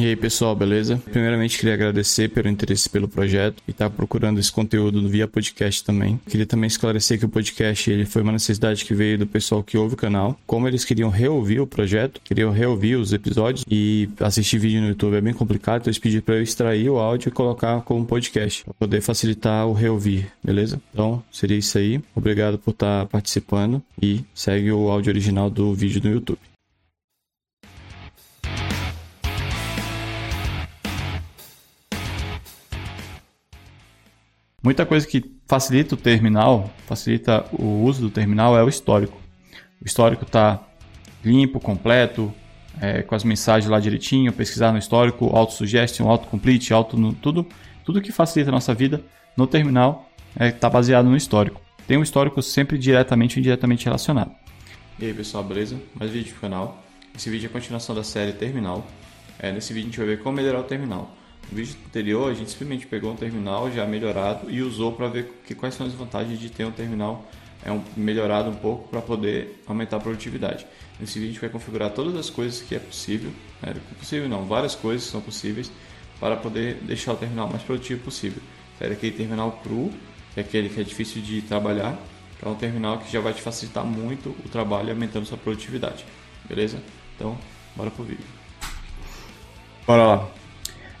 E aí pessoal, beleza? Primeiramente queria agradecer pelo interesse pelo projeto e estar tá procurando esse conteúdo via podcast também. Queria também esclarecer que o podcast ele foi uma necessidade que veio do pessoal que ouve o canal. Como eles queriam reouvir o projeto, queriam reouvir os episódios e assistir vídeo no YouTube é bem complicado, então eles pediram para eu extrair o áudio e colocar como podcast para poder facilitar o reouvir, beleza? Então seria isso aí. Obrigado por estar tá participando e segue o áudio original do vídeo no YouTube. Muita coisa que facilita o terminal, facilita o uso do terminal é o histórico. O histórico está limpo, completo, é, com as mensagens lá direitinho, pesquisar no histórico, auto-suggestion, auto-complete, auto tudo, tudo que facilita a nossa vida no terminal está é, tá baseado no histórico. Tem um histórico sempre diretamente ou indiretamente relacionado. E aí pessoal, beleza? Mais vídeo pro canal. Esse vídeo é a continuação da série Terminal. É, nesse vídeo a gente vai ver como melhorar o terminal. No vídeo anterior, a gente simplesmente pegou um terminal já melhorado e usou para ver que, quais são as vantagens de ter um terminal é um, melhorado um pouco para poder aumentar a produtividade. Nesse vídeo a gente vai configurar todas as coisas que é possível, né? possível não, várias coisas que são possíveis para poder deixar o terminal mais produtivo possível. Sai aquele terminal cru, que é aquele que é difícil de trabalhar, é um terminal que já vai te facilitar muito o trabalho aumentando sua produtividade. Beleza? Então, bora pro vídeo. Bora lá.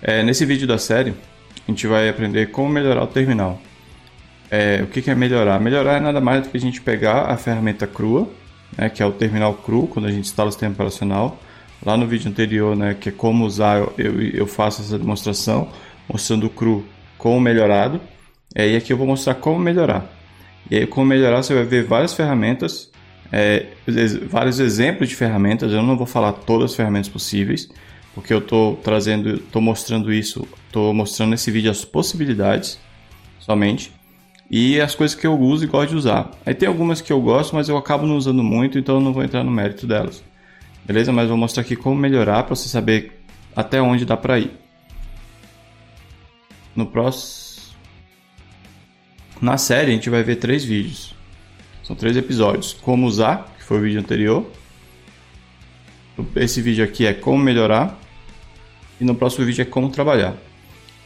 É, nesse vídeo da série, a gente vai aprender como melhorar o terminal. É, o que, que, é melhorar? Melhorar é nada mais do que a gente pegar a ferramenta crua, né, que é o terminal cru, quando a gente instala o sistema operacional. Lá no vídeo anterior, né, que é como usar, eu, eu faço essa demonstração, mostrando o cru com o melhorado. É, e aqui eu vou mostrar como melhorar. E aí, como melhorar, você vai ver várias ferramentas, é, vários exemplos de ferramentas. Eu não vou falar todas as ferramentas possíveis, porque eu estou trazendo, estou mostrando isso, estou mostrando nesse vídeo as possibilidades somente e as coisas que eu uso e gosto de usar. Aí tem algumas que eu gosto, mas eu acabo não usando muito, então eu não vou entrar no mérito delas. Beleza? Mas vou mostrar aqui como melhorar para você saber até onde dá para ir. No próximo na série a gente vai ver três vídeos. São três episódios. Como usar, que foi o vídeo anterior. Esse vídeo aqui é como melhorar. E no próximo vídeo é como trabalhar.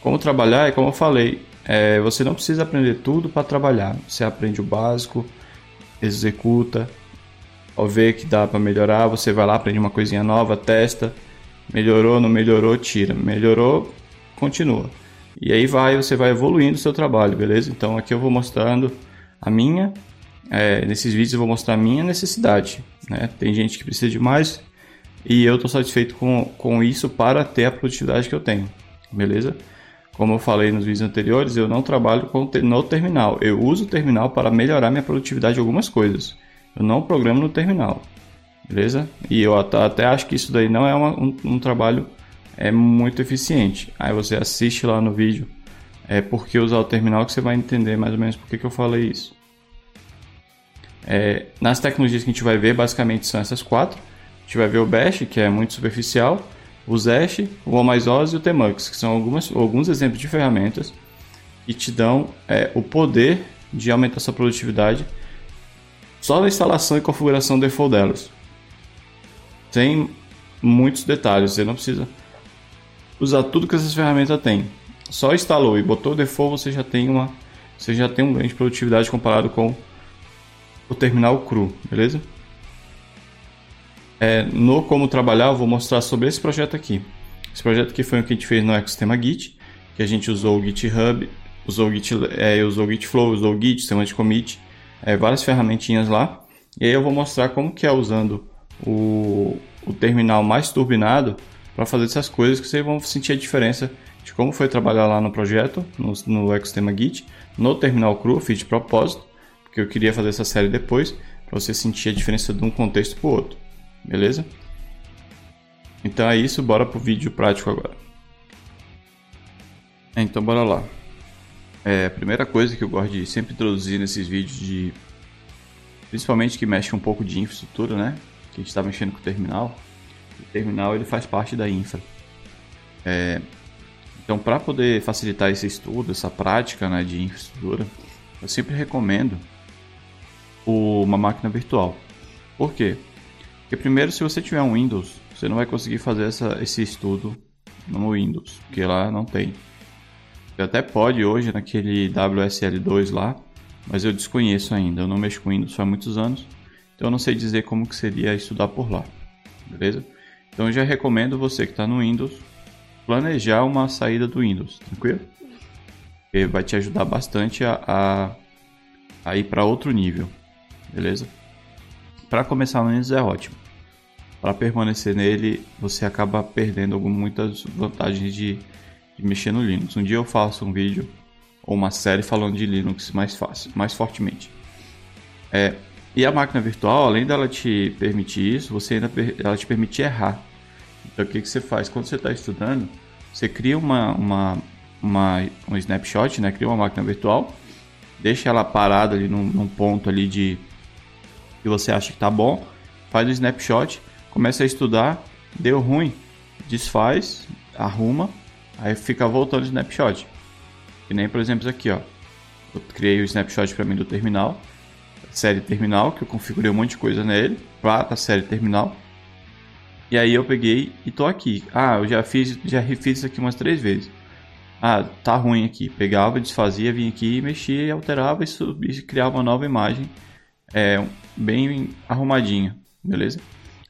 Como trabalhar é como eu falei, é, você não precisa aprender tudo para trabalhar. Você aprende o básico, executa, ao ver que dá para melhorar, você vai lá, aprende uma coisinha nova, testa, melhorou, não melhorou, tira, melhorou, continua. E aí vai, você vai evoluindo o seu trabalho, beleza? Então aqui eu vou mostrando a minha, é, nesses vídeos eu vou mostrar a minha necessidade, né? Tem gente que precisa de mais, e eu estou satisfeito com, com isso para ter a produtividade que eu tenho, beleza? Como eu falei nos vídeos anteriores, eu não trabalho com, no terminal. Eu uso o terminal para melhorar minha produtividade de algumas coisas. Eu não programo no terminal, beleza? E eu até acho que isso daí não é uma, um, um, trabalho é muito eficiente. Aí você assiste lá no vídeo é porque usar o terminal que você vai entender mais ou menos por que, que eu falei isso. É, nas tecnologias que a gente vai ver, basicamente são essas quatro. A gente vai ver o Bash, que é muito superficial, o Zesh, o OMISOS e o Tmux, que são algumas, alguns exemplos de ferramentas que te dão é, o poder de aumentar sua produtividade só na instalação e configuração default delas. Tem muitos detalhes, você não precisa usar tudo que essas ferramentas têm. Só instalou e botou o default, você já tem uma você já tem um ganho de produtividade comparado com o terminal cru, beleza? É, no Como Trabalhar, eu vou mostrar sobre esse projeto aqui. Esse projeto aqui foi o que a gente fez no ecossistema Git, que a gente usou o GitHub, usou o, Git, é, usou o Gitflow, usou o Git, sistema de commit, é, várias ferramentinhas lá. E aí eu vou mostrar como que é usando o, o terminal mais turbinado para fazer essas coisas que vocês vão sentir a diferença de como foi trabalhar lá no projeto, no, no ecossistema Git, no terminal cru, fiz de propósito, porque eu queria fazer essa série depois, para você sentir a diferença de um contexto para o outro. Beleza? Então é isso, bora pro vídeo prático agora. Então bora lá. É, a primeira coisa que eu gosto de sempre introduzir nesses vídeos de principalmente que mexe um pouco de infraestrutura, né? Que a gente está mexendo com o terminal. O terminal ele faz parte da infra. É, então, para poder facilitar esse estudo, essa prática né, de infraestrutura, eu sempre recomendo uma máquina virtual. Por quê? Porque primeiro, se você tiver um Windows, você não vai conseguir fazer essa, esse estudo no Windows, porque lá não tem. Você até pode hoje naquele WSL2 lá, mas eu desconheço ainda. Eu não mexo com Windows há muitos anos, então eu não sei dizer como que seria estudar por lá. Beleza? Então eu já recomendo você que está no Windows planejar uma saída do Windows, tranquilo? Porque vai te ajudar bastante a, a, a ir para outro nível, beleza? Para começar no Windows é ótimo. Para permanecer nele, você acaba perdendo muitas vantagens de, de mexer no Linux. Um dia eu faço um vídeo ou uma série falando de Linux mais fácil, mais fortemente. É, e a máquina virtual, além dela te permitir isso, você ainda ela te permite errar. Então o que, que você faz? Quando você está estudando, você cria uma, uma, uma, um snapshot, né? cria uma máquina virtual, deixa ela parada ali num, num ponto ali de que você acha que está bom, faz o snapshot, começa a estudar, deu ruim, desfaz, arruma, aí fica voltando o snapshot. Que nem, por exemplo, aqui, ó. Eu criei o snapshot para mim do terminal, série terminal, que eu configurei um monte de coisa nele, para a série terminal. E aí eu peguei e tô aqui. Ah, eu já fiz, já refiz isso aqui umas três vezes. Ah, tá ruim aqui. Pegava, desfazia, vinha aqui, mexia, alterava e, subia, e criava uma nova imagem é, bem arrumadinha, beleza?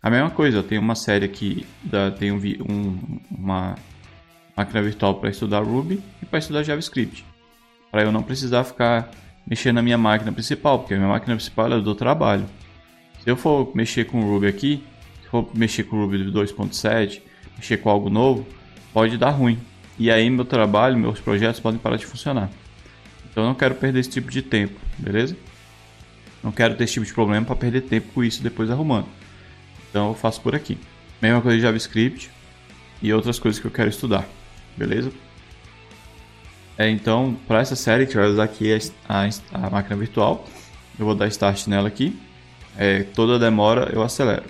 A mesma coisa, eu tenho uma série aqui, da, tenho um, uma máquina virtual para estudar Ruby e para estudar JavaScript. Para eu não precisar ficar mexendo na minha máquina principal, porque a minha máquina principal é do trabalho. Se eu for mexer com o Ruby aqui, se for mexer com o Ruby 2.7, mexer com algo novo, pode dar ruim. E aí meu trabalho, meus projetos podem parar de funcionar. Então eu não quero perder esse tipo de tempo, beleza? Não quero ter esse tipo de problema para perder tempo com isso depois arrumando. Então eu faço por aqui. Mesma coisa de JavaScript e outras coisas que eu quero estudar, beleza? É, então, para essa série, gente vai usar aqui a, a, a, máquina virtual. Eu vou dar start nela aqui. É, toda demora eu acelero.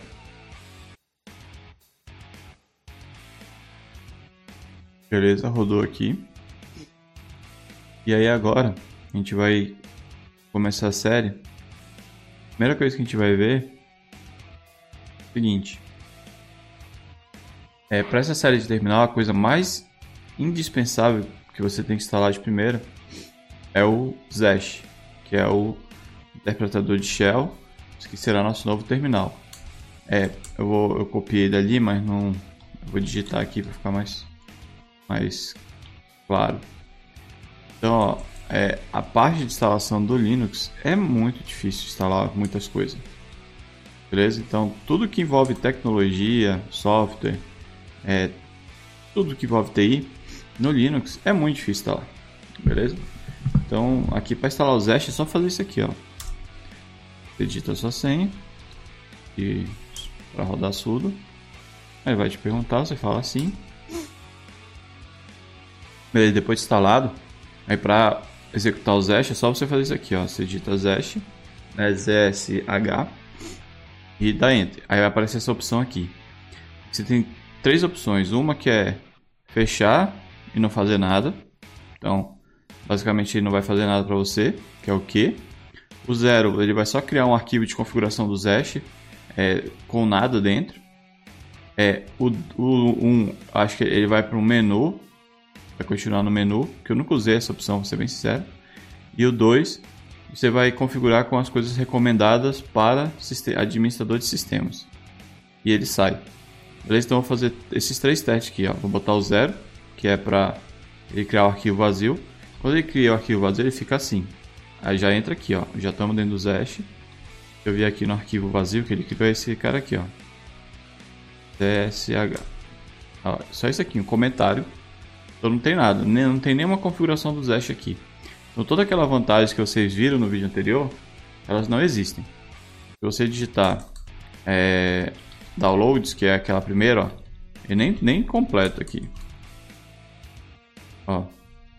Beleza, rodou aqui. E aí agora a gente vai começar a série. Primeira coisa que a gente vai ver é o seguinte. É, para essa série de terminal, a coisa mais indispensável que você tem que instalar de primeira é o Zesh, que é o interpretador de shell, que será nosso novo terminal. É, eu, vou, eu copiei dali, mas não vou digitar aqui para ficar mais, mais claro. Então, ó, é, a parte de instalação do Linux é muito difícil instalar muitas coisas. Beleza? Então, tudo que envolve tecnologia, software, é, tudo que envolve TI, no Linux é muito difícil instalar, beleza? Então, aqui para instalar o Zest é só fazer isso aqui, ó. Você digita a sua senha e para rodar sudo. Aí vai te perguntar, você fala assim. Beleza, depois de instalado, aí para executar o Zest é só você fazer isso aqui, ó. Você digita Zest, né, ZSH e dá Enter. Aí vai aparecer essa opção aqui. Você tem três opções, uma que é fechar e não fazer nada. Então, basicamente ele não vai fazer nada para você, que é o que. O zero, ele vai só criar um arquivo de configuração do Zesh é, com nada dentro. É, o 1, um, acho que ele vai para um menu, vai continuar no menu, que eu nunca usei essa opção, vou ser bem sincero. E o 2, você vai configurar com as coisas recomendadas para administrador de sistemas. E ele sai. Beleza? Então eu vou fazer esses três testes aqui. Ó. Vou botar o zero que é para ele criar o arquivo vazio. Quando ele cria o arquivo vazio, ele fica assim. Aí já entra aqui, ó. Já estamos dentro do Zesh. Eu vi aqui no arquivo vazio que ele criou esse cara aqui, ó. CSH. Ó, só isso aqui, um comentário. Então não tem nada, não tem nenhuma configuração do Zesh aqui. Então toda aquela vantagem que vocês viram no vídeo anterior, elas não existem. Se você digitar é, downloads, que é aquela primeira, ó, e nem, nem completo aqui. Ó,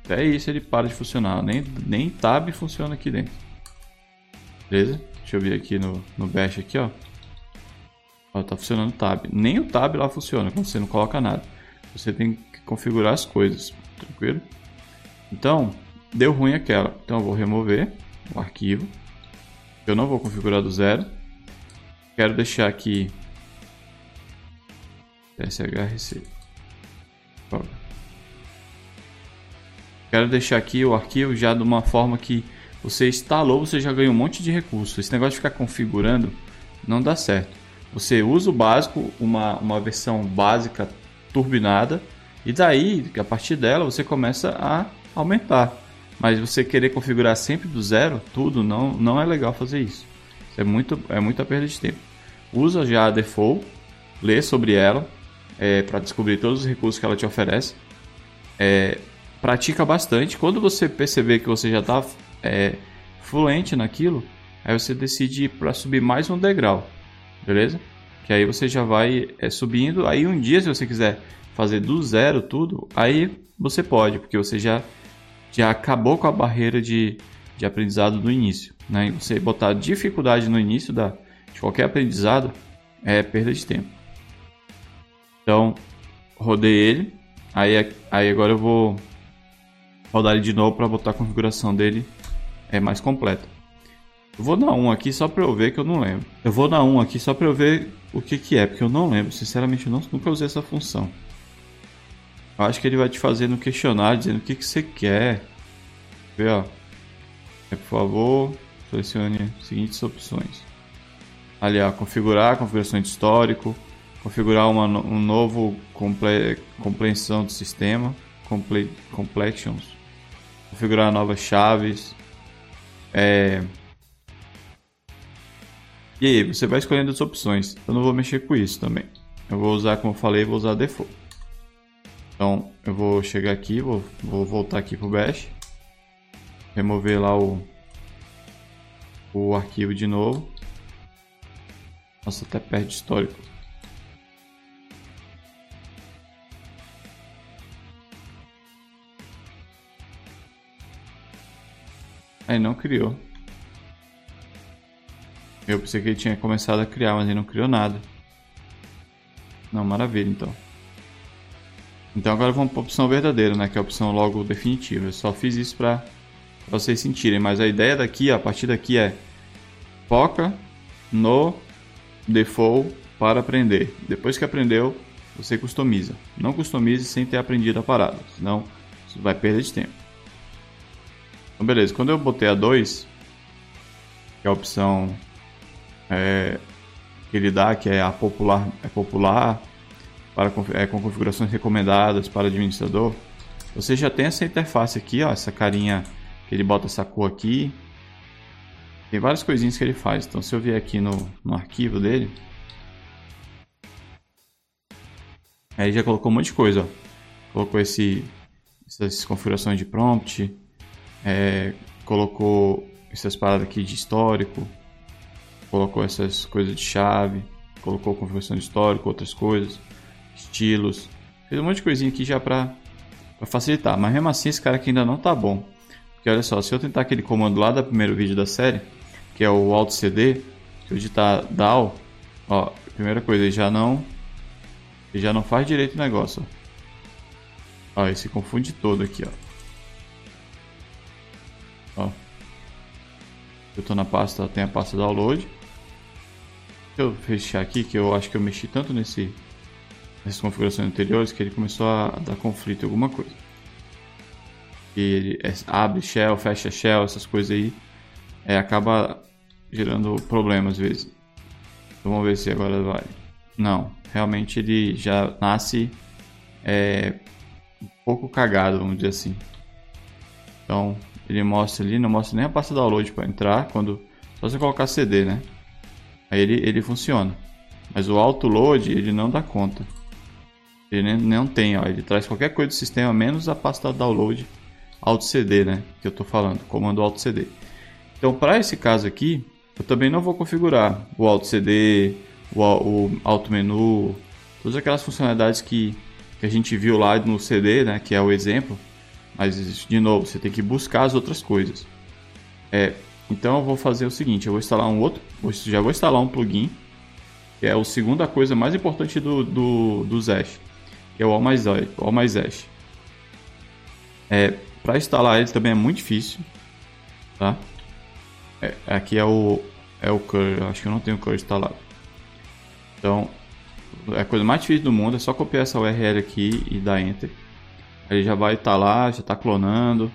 até isso ele para de funcionar. Nem, nem tab funciona aqui dentro. Beleza? Deixa eu ver aqui no, no bash aqui, ó. Ó, tá funcionando tab. Nem o tab lá funciona quando você não coloca nada. Você tem configurar as coisas, tranquilo? Então, deu ruim aquela. Então eu vou remover o arquivo. Eu não vou configurar do zero. Quero deixar aqui shrc. Quero deixar aqui o arquivo já de uma forma que você instalou, você já ganha um monte de recursos. Esse negócio de ficar configurando não dá certo. Você usa o básico, uma, uma versão básica turbinada, e daí, a partir dela, você começa a aumentar. Mas você querer configurar sempre do zero, tudo, não, não é legal fazer isso. é, muito, é muita perda de tempo. Usa já a default, lê sobre ela, é, para descobrir todos os recursos que ela te oferece. É, pratica bastante. Quando você perceber que você já está é, fluente naquilo, aí você decide para subir mais um degrau, beleza? Que aí você já vai é, subindo. Aí um dia, se você quiser fazer do zero tudo, aí você pode, porque você já, já acabou com a barreira de, de aprendizado do início. Né? Você botar dificuldade no início da, de qualquer aprendizado é perda de tempo. Então, rodei ele. Aí, aí agora eu vou rodar ele de novo para botar a configuração dele é mais completa. Eu vou dar um aqui só para eu ver que eu não lembro. Eu vou dar um aqui só para eu ver o que, que é, porque eu não lembro. Sinceramente, eu não, nunca usei essa função. Acho que ele vai te fazer no questionário dizendo o que, que você quer. Vê, ó. É, por favor, selecione as seguintes opções. Ali, ó, configurar, configuração de histórico, configurar uma, um novo comple, compreensão do sistema, comple, completions, configurar novas chaves. É... E aí, você vai escolhendo as opções. Eu não vou mexer com isso também. Eu vou usar, como eu falei, vou usar default. Então, eu vou chegar aqui, vou, vou voltar aqui pro Bash. Remover lá o, o arquivo de novo. Nossa, até perde histórico. Aí não criou. Eu pensei que ele tinha começado a criar, mas ele não criou nada. Não, maravilha então. Então agora vamos para a opção verdadeira, né? Que é a opção logo definitiva. Eu só fiz isso para vocês sentirem. Mas a ideia daqui, a partir daqui é foca no default para aprender. Depois que aprendeu, você customiza. Não customize sem ter aprendido a parada, senão você vai perder de tempo. Então, beleza, quando eu botei a 2, que é a opção é, que ele dá, que é a popular, é popular para, é, com configurações recomendadas para administrador, você já tem essa interface aqui, ó, essa carinha que ele bota essa cor aqui. Tem várias coisinhas que ele faz. Então, se eu vier aqui no, no arquivo dele, aí já colocou um monte de coisa. Ó. Colocou esse, essas configurações de prompt, é, colocou essas paradas aqui de histórico, colocou essas coisas de chave, colocou configuração de histórico, outras coisas, estilos, fez um monte de coisinha aqui já para facilitar, mas mesmo assim esse cara aqui ainda não tá bom. Porque olha só, se eu tentar aquele comando lá do primeiro vídeo da série, que é o Alt CD, se eu digitar DAO, ó, primeira coisa, ele já não ele já não faz direito o negócio. Ó, ó ele se confunde todo aqui, ó. Ó. Eu estou na pasta, tem a pasta download. Deixa eu fechar aqui que eu acho que eu mexi tanto nesse nessas configurações anteriores que ele começou a dar conflito em alguma coisa. E ele é, abre shell, fecha shell, essas coisas aí, é, acaba gerando problemas às vezes. Então vamos ver se agora vai. Não, realmente ele já nasce é, um pouco cagado, vamos dizer assim. Então ele mostra ali, não mostra nem a pasta download para entrar, quando só você colocar CD, né? Aí ele, ele funciona. Mas o autoload ele não dá conta. Ele não tem, ó, ele traz qualquer coisa do sistema menos a pasta download auto CD, né? Que eu estou falando, comando auto CD. Então, para esse caso aqui, eu também não vou configurar o auto CD, o, o menu, todas aquelas funcionalidades que, que a gente viu lá no CD, né? Que é o exemplo. Mas, de novo, você tem que buscar as outras coisas. É, então, eu vou fazer o seguinte: eu vou instalar um outro, já vou instalar um plugin, que é a segunda coisa mais importante do, do, do Zash, que é o All My, All My Zash. É, Para instalar ele também é muito difícil, tá? É, aqui é o, é o acho que eu não tenho o Curl instalado. Então, é a coisa mais difícil do mundo, é só copiar essa URL aqui e dar Enter. Ele já vai estar tá lá, já está clonando.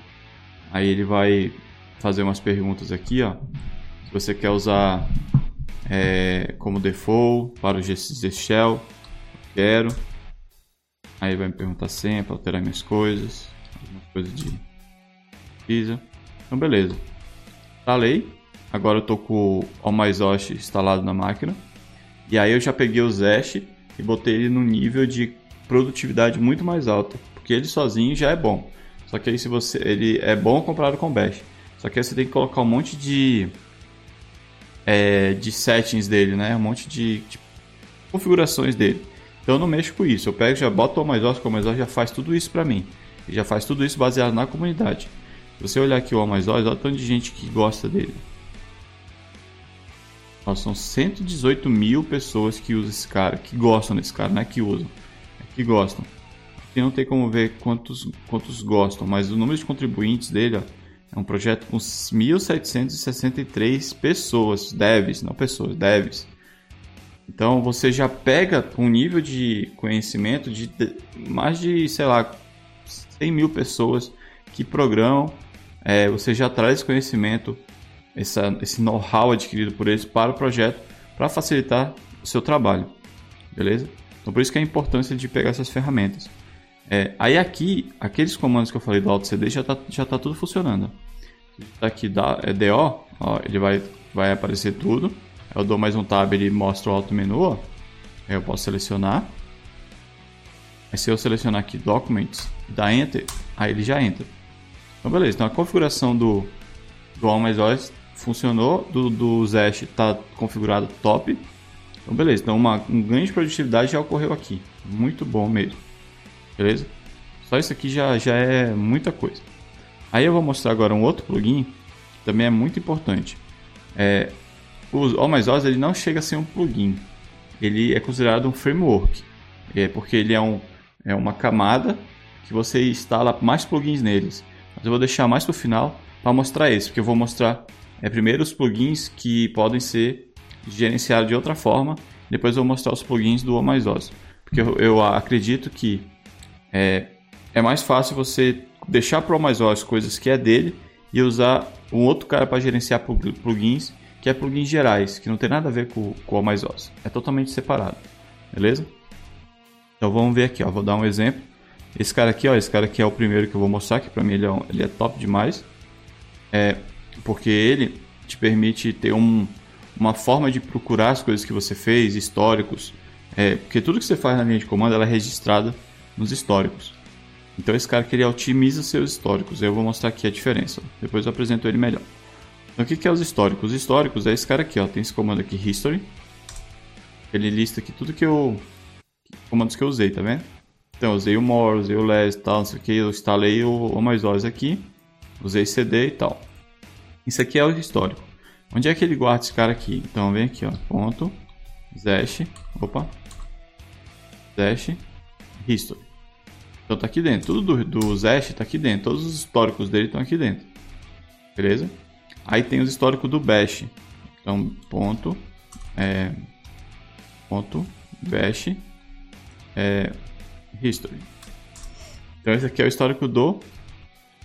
Aí ele vai fazer umas perguntas aqui, ó. Se você quer usar é, como default para o GCC Shell, quero. Aí vai me perguntar sempre, alterar minhas coisas, algumas coisas de pizza. Então beleza. Instalei. Agora eu tô com o Almaizoshi instalado na máquina. E aí eu já peguei o Zesh e botei ele num nível de produtividade muito mais alta, porque ele sozinho já é bom. Só que aí se você ele é bom comparado com o Bash. Só que aí você tem que colocar um monte de é, de settings dele, né? Um monte de, de, configurações dele. Então eu não mexo com isso. Eu pego, já boto o Amazon, que o Amazon já faz tudo isso para mim. E já faz tudo isso baseado na comunidade. Se você olhar aqui o Amazon, olha o tanto de gente que gosta dele. Nossa, são 118 mil pessoas que usam esse cara, que gostam desse cara, não é que usam, é que gostam. Aqui não tem como ver quantos, quantos gostam, mas o número de contribuintes dele ó, é um projeto com 1.763 pessoas, devs, não pessoas, devs. Então você já pega um nível de conhecimento de mais de, sei lá, 100 mil pessoas que programam. É, você já traz conhecimento essa, esse know-how adquirido por eles para o projeto para facilitar o seu trabalho, beleza? Então por isso que é a importância de pegar essas ferramentas. É, aí aqui, aqueles comandos que eu falei do Alt CD já está já tá tudo funcionando. Tá aqui da, é DO, ó, ele vai, vai aparecer tudo. Eu dou mais um tab, ele mostra o alto menu, ó. Aí eu posso selecionar. Aí se eu selecionar aqui Documents, dá Enter, aí ele já entra. Então beleza, então a configuração do, do All Mais Olhos funcionou, do, do Zesh está configurado top. Então beleza, então uma, um ganho de produtividade já ocorreu aqui. Muito bom mesmo. Beleza? Só isso aqui já, já é muita coisa. Aí eu vou mostrar agora um outro plugin, que também é muito importante. É, o All ele não chega a ser um plugin. Ele é considerado um framework. É porque ele é, um, é uma camada que você instala mais plugins neles. Mas eu vou deixar mais para o final para mostrar esse, porque eu vou mostrar é primeiro os plugins que podem ser gerenciados de outra forma, depois eu vou mostrar os plugins do OMaisOS. Porque eu, eu, acredito que é, é mais fácil você deixar para o OMaisOS coisas que é dele e usar um outro cara para gerenciar plugins, que é plugins gerais, que não tem nada a ver com, com o OMaisOS. É totalmente separado, beleza? Então vamos ver aqui, ó. vou dar um exemplo. Esse cara aqui, ó, esse cara aqui é o primeiro que eu vou mostrar, que para mim ele é, ele é top demais. É, porque ele te permite ter um, uma forma de procurar as coisas que você fez, históricos. É, porque tudo que você faz na linha de comando ela é registrada nos históricos. Então esse cara que ele otimiza seus históricos. Eu vou mostrar aqui a diferença. Depois eu apresento ele melhor. Então o que, que é os históricos? Os históricos é esse cara aqui, ó. Tem esse comando aqui, History. Ele lista aqui tudo que eu. comandos que eu usei, tá vendo? Então usei o more, usei o less tal, não sei o que. Eu instalei o, o mais aqui. Usei CD e tal. Isso aqui é o histórico. Onde é que ele guarda esse cara aqui? Então vem aqui, ó, ponto, Zash, opa, Zash, History. Então tá aqui dentro, tudo do, do tá aqui dentro, todos os históricos dele estão aqui dentro. Beleza? Aí tem os históricos do Bash. Então, ponto, é, ponto, Bash, é, History. Então esse aqui é o histórico do,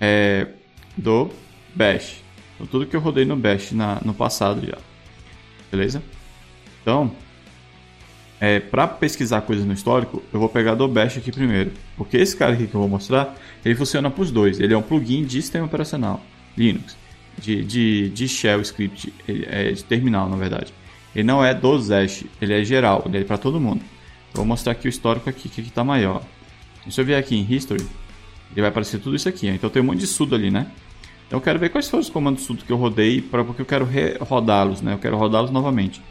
é, do Bash. Então, tudo que eu rodei no Bash na, no passado já. Beleza? Então, é, para pesquisar coisas no histórico, eu vou pegar do Bash aqui primeiro. Porque esse cara aqui que eu vou mostrar, ele funciona para os dois. Ele é um plugin de sistema operacional, Linux, de, de, de shell script, é de terminal na verdade. Ele não é do Zash, ele é geral, ele é para todo mundo. Eu vou mostrar aqui o histórico aqui, que está maior. Se eu vier aqui em History, ele vai aparecer tudo isso aqui. Então tem um monte de sudo ali, né? Então eu quero ver quais foram os comandos tudo que eu rodei, pra, porque eu quero rodá-los, né? Eu quero rodá-los novamente.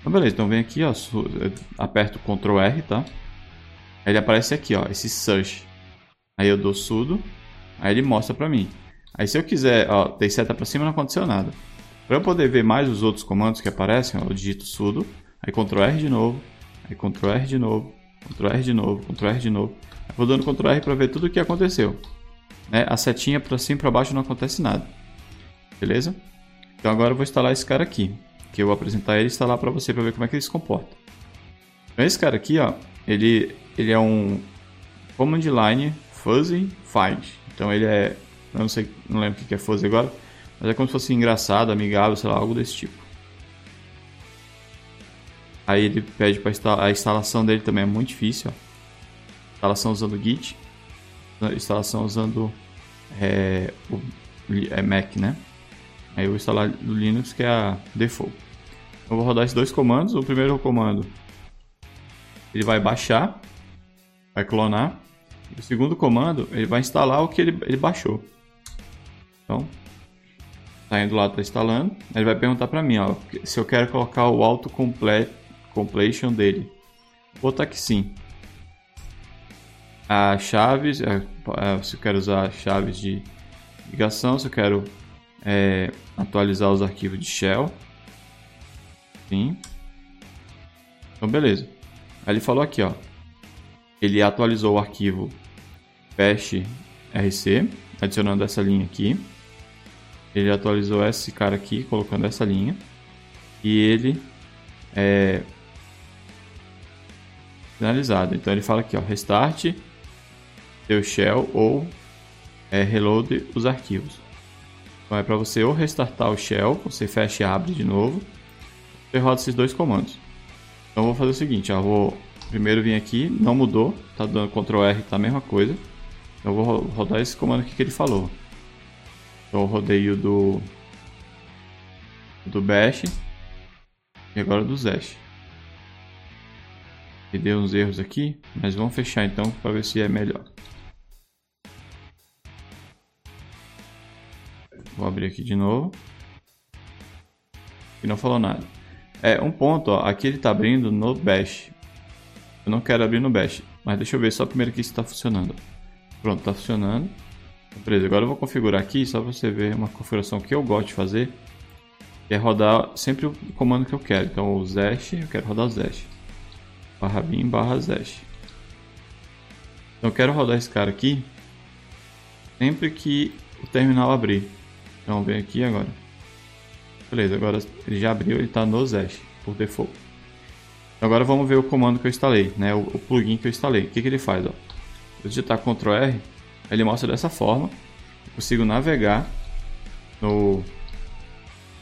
Então beleza, então vem aqui, ó, aperto Ctrl R, tá? Ele aparece aqui, ó, esse search. Aí eu dou sudo, aí ele mostra pra mim. Aí se eu quiser, ó, seta pra cima não aconteceu nada. Para eu poder ver mais os outros comandos que aparecem, ó, eu digito sudo, aí Ctrl R de novo, aí Ctrl R de novo, Ctrl R de novo, Ctrl R de novo. Vou dando Ctrl R para ver tudo o que aconteceu né, a setinha para cima e para baixo não acontece nada. Beleza? Então agora eu vou instalar esse cara aqui, que eu vou apresentar ele e instalar para você para ver como é que ele se comporta. Então esse cara aqui, ó, ele, ele é um command line Fuzzy Find. Então ele é, eu não sei, não lembro o que é Fuzzy agora, mas é como se fosse engraçado, amigável, sei lá, algo desse tipo. Aí ele pede para instalar, a instalação dele também é muito difícil, ó. Instalação usando Git, instalação usando é, o é Mac, né? Aí eu vou instalar no Linux, que é a default. Eu vou rodar esses dois comandos. O primeiro comando ele vai baixar, vai clonar. O segundo comando ele vai instalar o que ele, ele baixou. Então, tá indo lá, tá instalando. Ele vai perguntar para mim, ó, se eu quero colocar o auto completion dele. Vou botar que sim. As chaves, é, é, se eu quero usar chaves de ligação, se eu quero é, atualizar os arquivos de shell. Sim. Então, beleza. Aí ele falou aqui, ó. Ele atualizou o arquivo bash rc, adicionando essa linha aqui. Ele atualizou esse cara aqui, colocando essa linha. E ele é finalizado. Então ele fala aqui, ó, restart teu shell ou é, reload os arquivos. Então é para você ou restartar o shell, você fecha e abre de novo, você roda esses dois comandos. Então vou fazer o seguinte, eu vou primeiro vir aqui, não mudou, tá dando Ctrl R, tá a mesma coisa. Eu vou rodar esse comando aqui que ele falou. Rodei o do do bash e agora do zesh. E deu uns erros aqui, mas vamos fechar então para ver se é melhor. Vou abrir aqui de novo. E não falou nada. É, um ponto, ó, aqui ele está abrindo no Bash. Eu não quero abrir no Bash, mas deixa eu ver só primeiro aqui se está funcionando. Pronto, está funcionando. Beleza, agora eu vou configurar aqui, só para você ver uma configuração que eu gosto de fazer. Que é rodar sempre o comando que eu quero. Então o Zesh, eu quero rodar o Zesh. Barra bin barra Zesh. Então eu quero rodar esse cara aqui sempre que o terminal abrir. Então vem aqui agora. Beleza, agora ele já abriu, ele está no Zesh, por default. Agora vamos ver o comando que eu instalei, né? o, o plugin que eu instalei. O que, que ele faz? Ó? Eu digitar Ctrl R, ele mostra dessa forma. Eu consigo navegar no,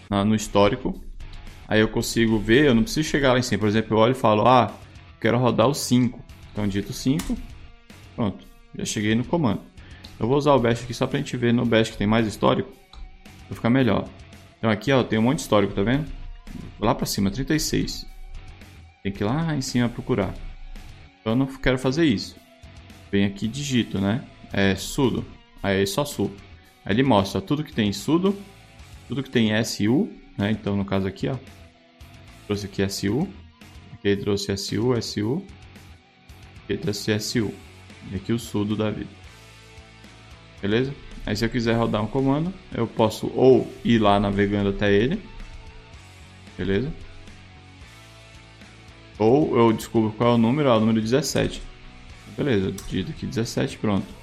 na, no histórico. Aí eu consigo ver, eu não preciso chegar lá em cima. Por exemplo, eu olho e falo, ah, quero rodar o 5. Então digito 5, pronto, já cheguei no comando. Eu vou usar o bash aqui só para gente ver no bash que tem mais histórico. Vai ficar melhor. Então aqui ó, tem um monte de histórico, tá vendo? Lá para cima, 36. Tem que ir lá em cima procurar. Então eu não quero fazer isso. Vem aqui e digito, né? É sudo. Aí só su. Aí ele mostra tudo que tem sudo, tudo que tem su, né? Então no caso aqui, ó, trouxe aqui su, aqui trouxe su, su, aqui trouxe su. E aqui o sudo da vida. Beleza? Aí se eu quiser rodar um comando, eu posso ou ir lá navegando até ele, beleza? Ou eu descubro qual é o número, é o número 17. Beleza, digito aqui 17, pronto.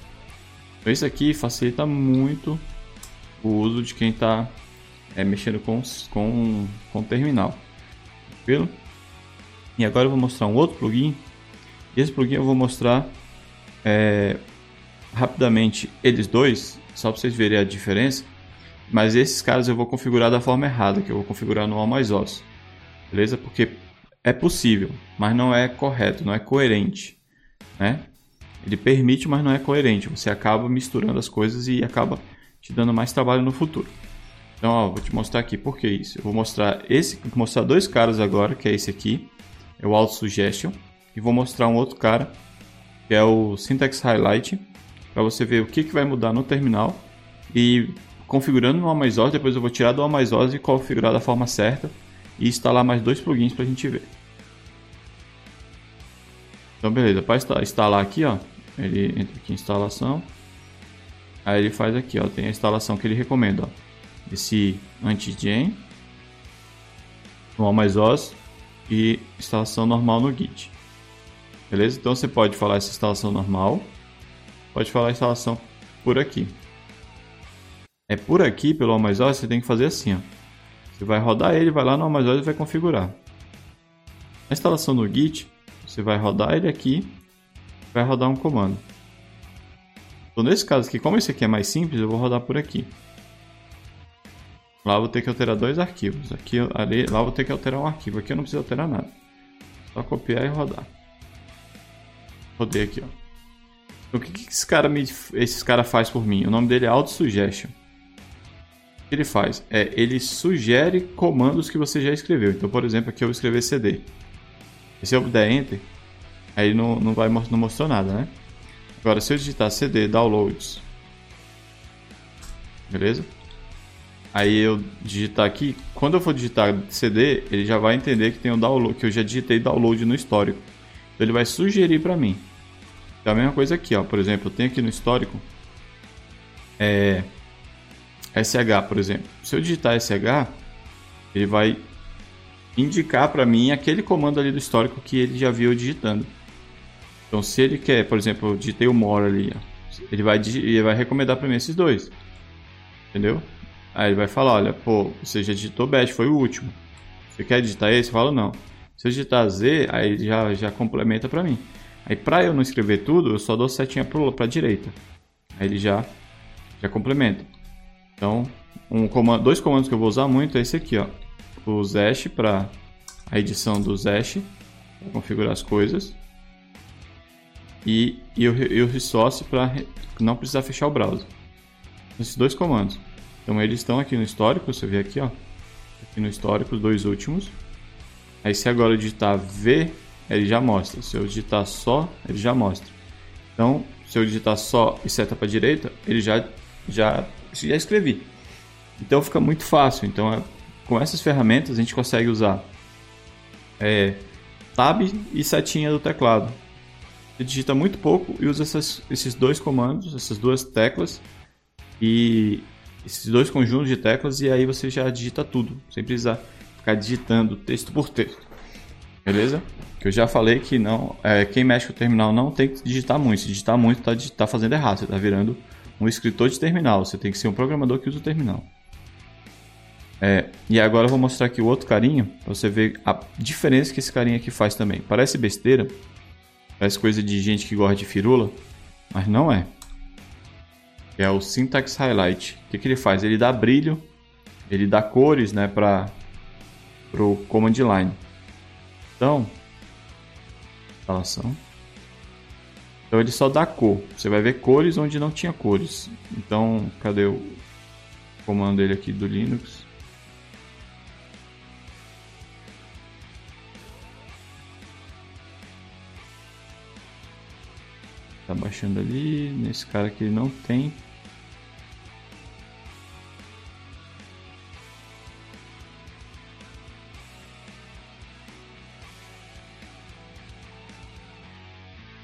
Isso aqui facilita muito o uso de quem está é, mexendo com, com, com o terminal. Tranquilo? E agora eu vou mostrar um outro plugin. Esse plugin eu vou mostrar é, rapidamente eles dois só para vocês verem a diferença. Mas esses caras eu vou configurar da forma errada, que eu vou configurar no A mais os. Beleza? Porque é possível, mas não é correto, não é coerente. Né? Ele permite, mas não é coerente. Você acaba misturando as coisas e acaba te dando mais trabalho no futuro. Então, ó, vou te mostrar aqui por que isso. Eu vou mostrar esse, vou mostrar dois caras agora, que é esse aqui, é o Auto Suggestion, e vou mostrar um outro cara, que é o Syntax Highlight, para você ver o que, que vai mudar no terminal e configurando no Amazon, depois eu vou tirar do Amazon e configurar da forma certa e instalar mais dois plugins para a gente ver. Então beleza, para instalar aqui, ó, ele entra aqui em instalação, aí ele faz aqui, ó, tem a instalação que ele recomenda, ó, esse anti-gen no Amazon e instalação normal no Git. Beleza? Então você pode falar essa instalação normal pode falar a instalação por aqui. É por aqui, pelo Amazon, você tem que fazer assim, ó. Você vai rodar ele, vai lá no Amazon e vai configurar. A instalação no Git, você vai rodar ele aqui, vai rodar um comando. Então, nesse caso aqui, como esse aqui é mais simples, eu vou rodar por aqui. Lá eu vou ter que alterar dois arquivos. Aqui, ali, lá eu vou ter que alterar um arquivo. Aqui eu não preciso alterar nada. Só copiar e rodar. Rodei aqui, ó. Então, o que, que esse cara, me, esse cara faz por mim? O nome dele é AutoSuggestion. O que ele faz? É, ele sugere comandos que você já escreveu. Então, por exemplo, aqui eu vou escrever CD. E se eu der Enter, aí não, não, vai, não mostrou nada, né? Agora, se eu digitar CD downloads, beleza? Aí eu digitar aqui, quando eu for digitar CD, ele já vai entender que tem um download, que eu já digitei download no histórico. Então ele vai sugerir para mim. Então a mesma coisa aqui, ó. Por exemplo, eu tenho aqui no histórico é, SH, por exemplo. Se eu digitar SH, ele vai indicar para mim aquele comando ali do histórico que ele já viu digitando. Então se ele quer, por exemplo, eu digitei o more ali, ele vai ele vai recomendar para mim esses dois. Entendeu? Aí ele vai falar, olha, pô, você já digitou bash, foi o último. Você quer digitar esse? Eu falo, não. Se eu digitar Z, aí ele já, já complementa para mim. Aí para eu não escrever tudo, eu só dou setinha para direita. Aí ele já, já complementa. Então, um comando, dois comandos que eu vou usar muito é esse aqui, ó. O Zash para a edição do Zash, para configurar as coisas. E, e o, e o Resource para não precisar fechar o browser. Esses dois comandos. Então eles estão aqui no histórico, você vê aqui, ó. Aqui no histórico, os dois últimos. Aí se agora eu digitar V, ele já mostra. Se eu digitar só, ele já mostra. Então, se eu digitar só e seta para direita, ele já já já escrevi. Então fica muito fácil. Então, é, com essas ferramentas a gente consegue usar é, Tab e setinha do teclado. Você digita muito pouco e usa essas, esses dois comandos, essas duas teclas e esses dois conjuntos de teclas e aí você já digita tudo, sem precisar ficar digitando texto por texto. Beleza? Que eu já falei que não, é, quem mexe com o terminal não tem que digitar muito. Se digitar muito, tá, tá fazendo errado. Você tá virando um escritor de terminal. Você tem que ser um programador que usa o terminal. É, e agora eu vou mostrar aqui o outro carinho, para você ver a diferença que esse carinha aqui faz também. Parece besteira, parece coisa de gente que gosta de firula, mas não é é o Syntax Highlight. O que, que ele faz? Ele dá brilho, ele dá cores né, para o command line. Então, instalação. Então ele só dá cor. Você vai ver cores onde não tinha cores. Então, cadê o comando dele aqui do Linux? Tá baixando ali. Nesse cara que não tem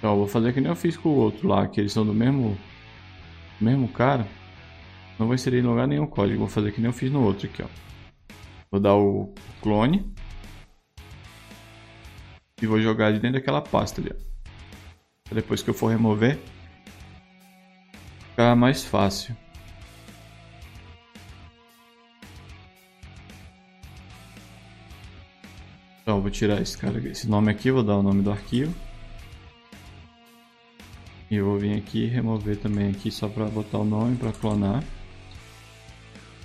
Então, vou fazer que nem eu fiz com o outro lá, que eles são do mesmo, mesmo cara. Não vou inserir em lugar nenhum código, vou fazer que nem eu fiz no outro aqui, ó. Vou dar o clone. E vou jogar de dentro daquela pasta ali, ó. Depois que eu for remover, ficar mais fácil. Então, vou tirar esse cara, esse nome aqui, vou dar o nome do arquivo. E eu vou vir aqui remover também aqui só para botar o nome para clonar.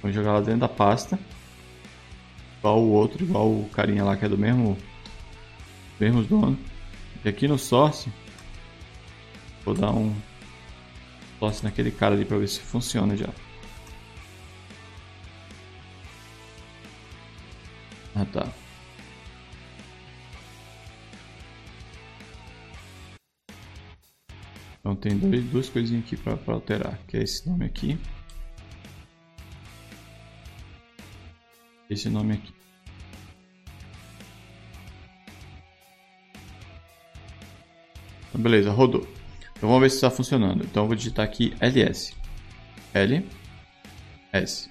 Vou jogar lá dentro da pasta. Igual o outro, igual o carinha lá que é do mesmo mesmo dono. E aqui no source vou dar um source naquele cara ali para ver se funciona já. Ah tá. Então tem dois, duas coisinhas aqui para alterar, que é esse nome aqui. Esse nome aqui. Então, beleza, rodou. Então vamos ver se está funcionando. Então eu vou digitar aqui ls. L, S.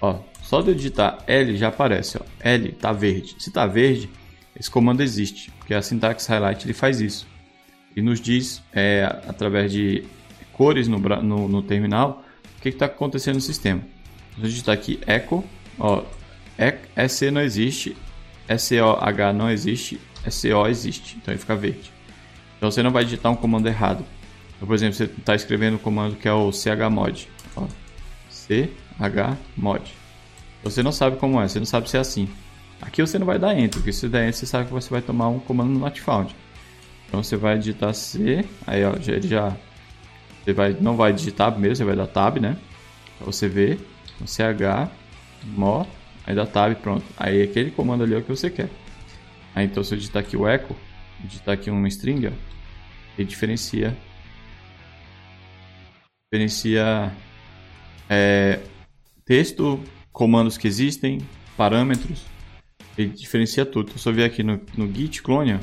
Ó, só de eu digitar L já aparece, ó. L tá verde. Se tá verde, esse comando existe, porque a syntax highlight ele faz isso e nos diz, é, através de cores no, no, no terminal, o que está acontecendo no sistema. Gente está aqui echo, ó, EC não existe, SOH não existe, SO existe, então ele fica verde. Então você não vai digitar um comando errado. Então, por exemplo, você está escrevendo o comando que é o chmod. Ó, chmod. Você não sabe como é, você não sabe se é assim. Aqui você não vai dar enter, porque se der enter você sabe que você vai tomar um comando no not found. Então você vai digitar C, aí ó, já, já você vai, não vai digitar mesmo, você vai dar tab, né? Pra você ver, então, ch, mo, aí dá tab, pronto. Aí aquele comando ali é o que você quer. Aí então se eu digitar aqui o echo, digitar aqui uma string, ó, ele diferencia. Diferencia é, texto, comandos que existem, parâmetros, ele diferencia tudo. Então, se eu ver aqui no, no git clone,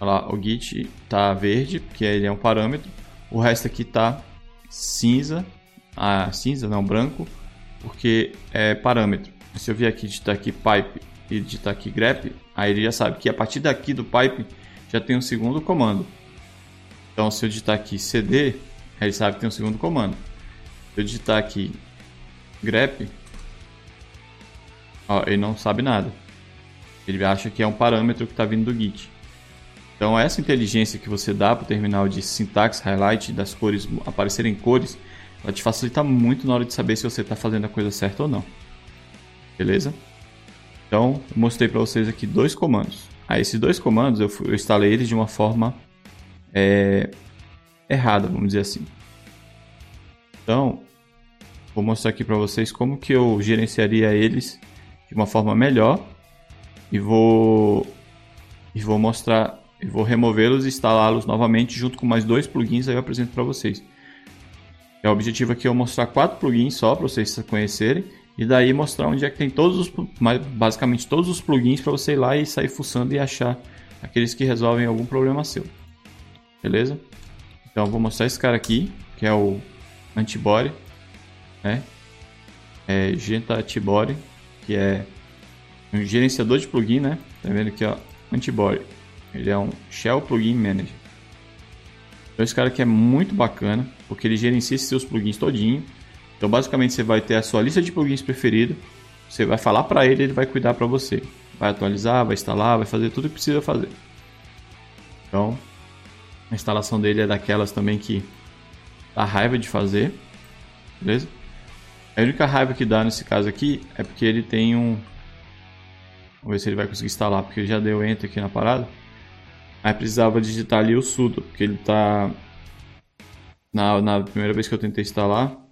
lá, o git tá verde, porque ele é um parâmetro, o resto aqui tá cinza, ah, cinza não, branco, porque é parâmetro. Se eu vier aqui digitar aqui pipe e digitar aqui grep, aí ele já sabe que a partir daqui do pipe já tem um segundo comando. Então se eu digitar aqui cd, ele sabe que tem um segundo comando. Se eu digitar aqui grep, ó, ele não sabe nada. Ele acha que é um parâmetro que está vindo do Git. Então essa inteligência que você dá para o terminal de sintaxe highlight, das cores aparecerem cores, ela te facilita muito na hora de saber se você está fazendo a coisa certa ou não. Beleza? Então eu mostrei para vocês aqui dois comandos. Esses dois comandos eu, eu instalei eles de uma forma é, errada, vamos dizer assim. Então, vou mostrar aqui para vocês como que eu gerenciaria eles de uma forma melhor e vou e vou mostrar e vou removê-los e instalá-los novamente junto com mais dois plugins aí eu apresento para vocês. É o objetivo aqui é eu mostrar quatro plugins só para vocês conhecerem e daí mostrar onde é que tem todos os basicamente todos os plugins para você ir lá e sair fuçando e achar aqueles que resolvem algum problema seu. Beleza? Então vou mostrar esse cara aqui, que é o Antibody, né? É Genta Antibody, que é um gerenciador de plugin, né? Tá vendo aqui, ó, Antibody. Ele é um Shell Plugin Manager. Então esse cara aqui é muito bacana, porque ele gerencia seus plugins todinho. Então basicamente você vai ter a sua lista de plugins preferida, você vai falar para ele, ele vai cuidar para você. Vai atualizar, vai instalar, vai fazer tudo o que precisa fazer. Então, a instalação dele é daquelas também que dá raiva de fazer. Beleza? A única raiva que dá nesse caso aqui é porque ele tem um. Vamos ver se ele vai conseguir instalar, porque ele já deu enter aqui na parada. Aí precisava digitar ali o sudo, porque ele tá. Na, na primeira vez que eu tentei instalar,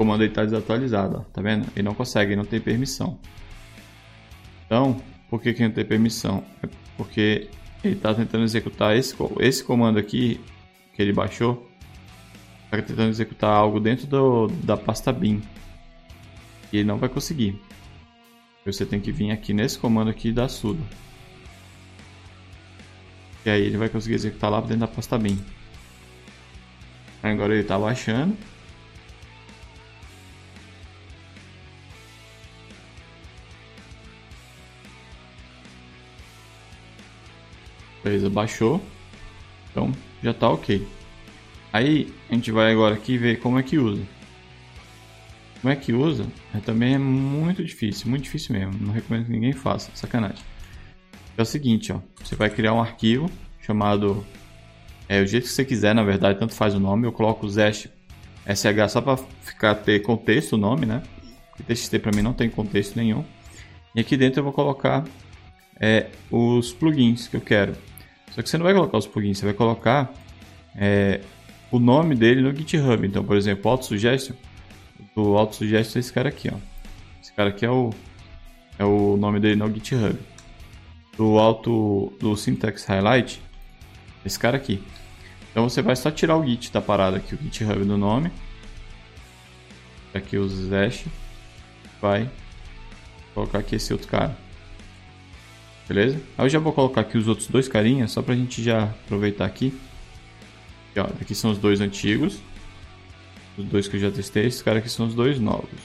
comando está desatualizado, ó, tá vendo? Ele não consegue, não tem permissão. Então, por que, que não tem permissão? É porque ele está tentando executar esse, esse comando aqui que ele baixou. Está tentando executar algo dentro do, da pasta bin. E ele não vai conseguir. Você tem que vir aqui nesse comando aqui da sudo. E aí ele vai conseguir executar lá dentro da pasta bin. Agora ele está baixando. Beleza, baixou. Então já está ok. Aí a gente vai agora aqui ver como é que usa. Como é que usa? É, também é muito difícil, muito difícil mesmo. Não recomendo que ninguém faça, sacanagem. É o seguinte, ó, você vai criar um arquivo chamado é o jeito que você quiser, na verdade, tanto faz o nome. Eu coloco o Zest SH só para ficar ter contexto o nome, né? Porque TXT para mim não tem contexto nenhum. E aqui dentro eu vou colocar é, os plugins que eu quero. Só que você não vai colocar os plugins, você vai colocar é, o nome dele no GitHub. Então, por exemplo, o AutoSuggestion, o AutoSuggestion é esse cara aqui, ó. Esse cara aqui é o, é o nome dele no GitHub. Do auto do Syntax Highlight, esse cara aqui. Então você vai só tirar o git da parada aqui, o GitHub do nome. Aqui o Zash. Vai colocar aqui esse outro cara. Beleza? Aí eu já vou colocar aqui os outros dois carinhas, só pra gente já aproveitar aqui. Aqui, ó, aqui são os dois antigos. Os dois que eu já testei. Esses caras aqui são os dois novos.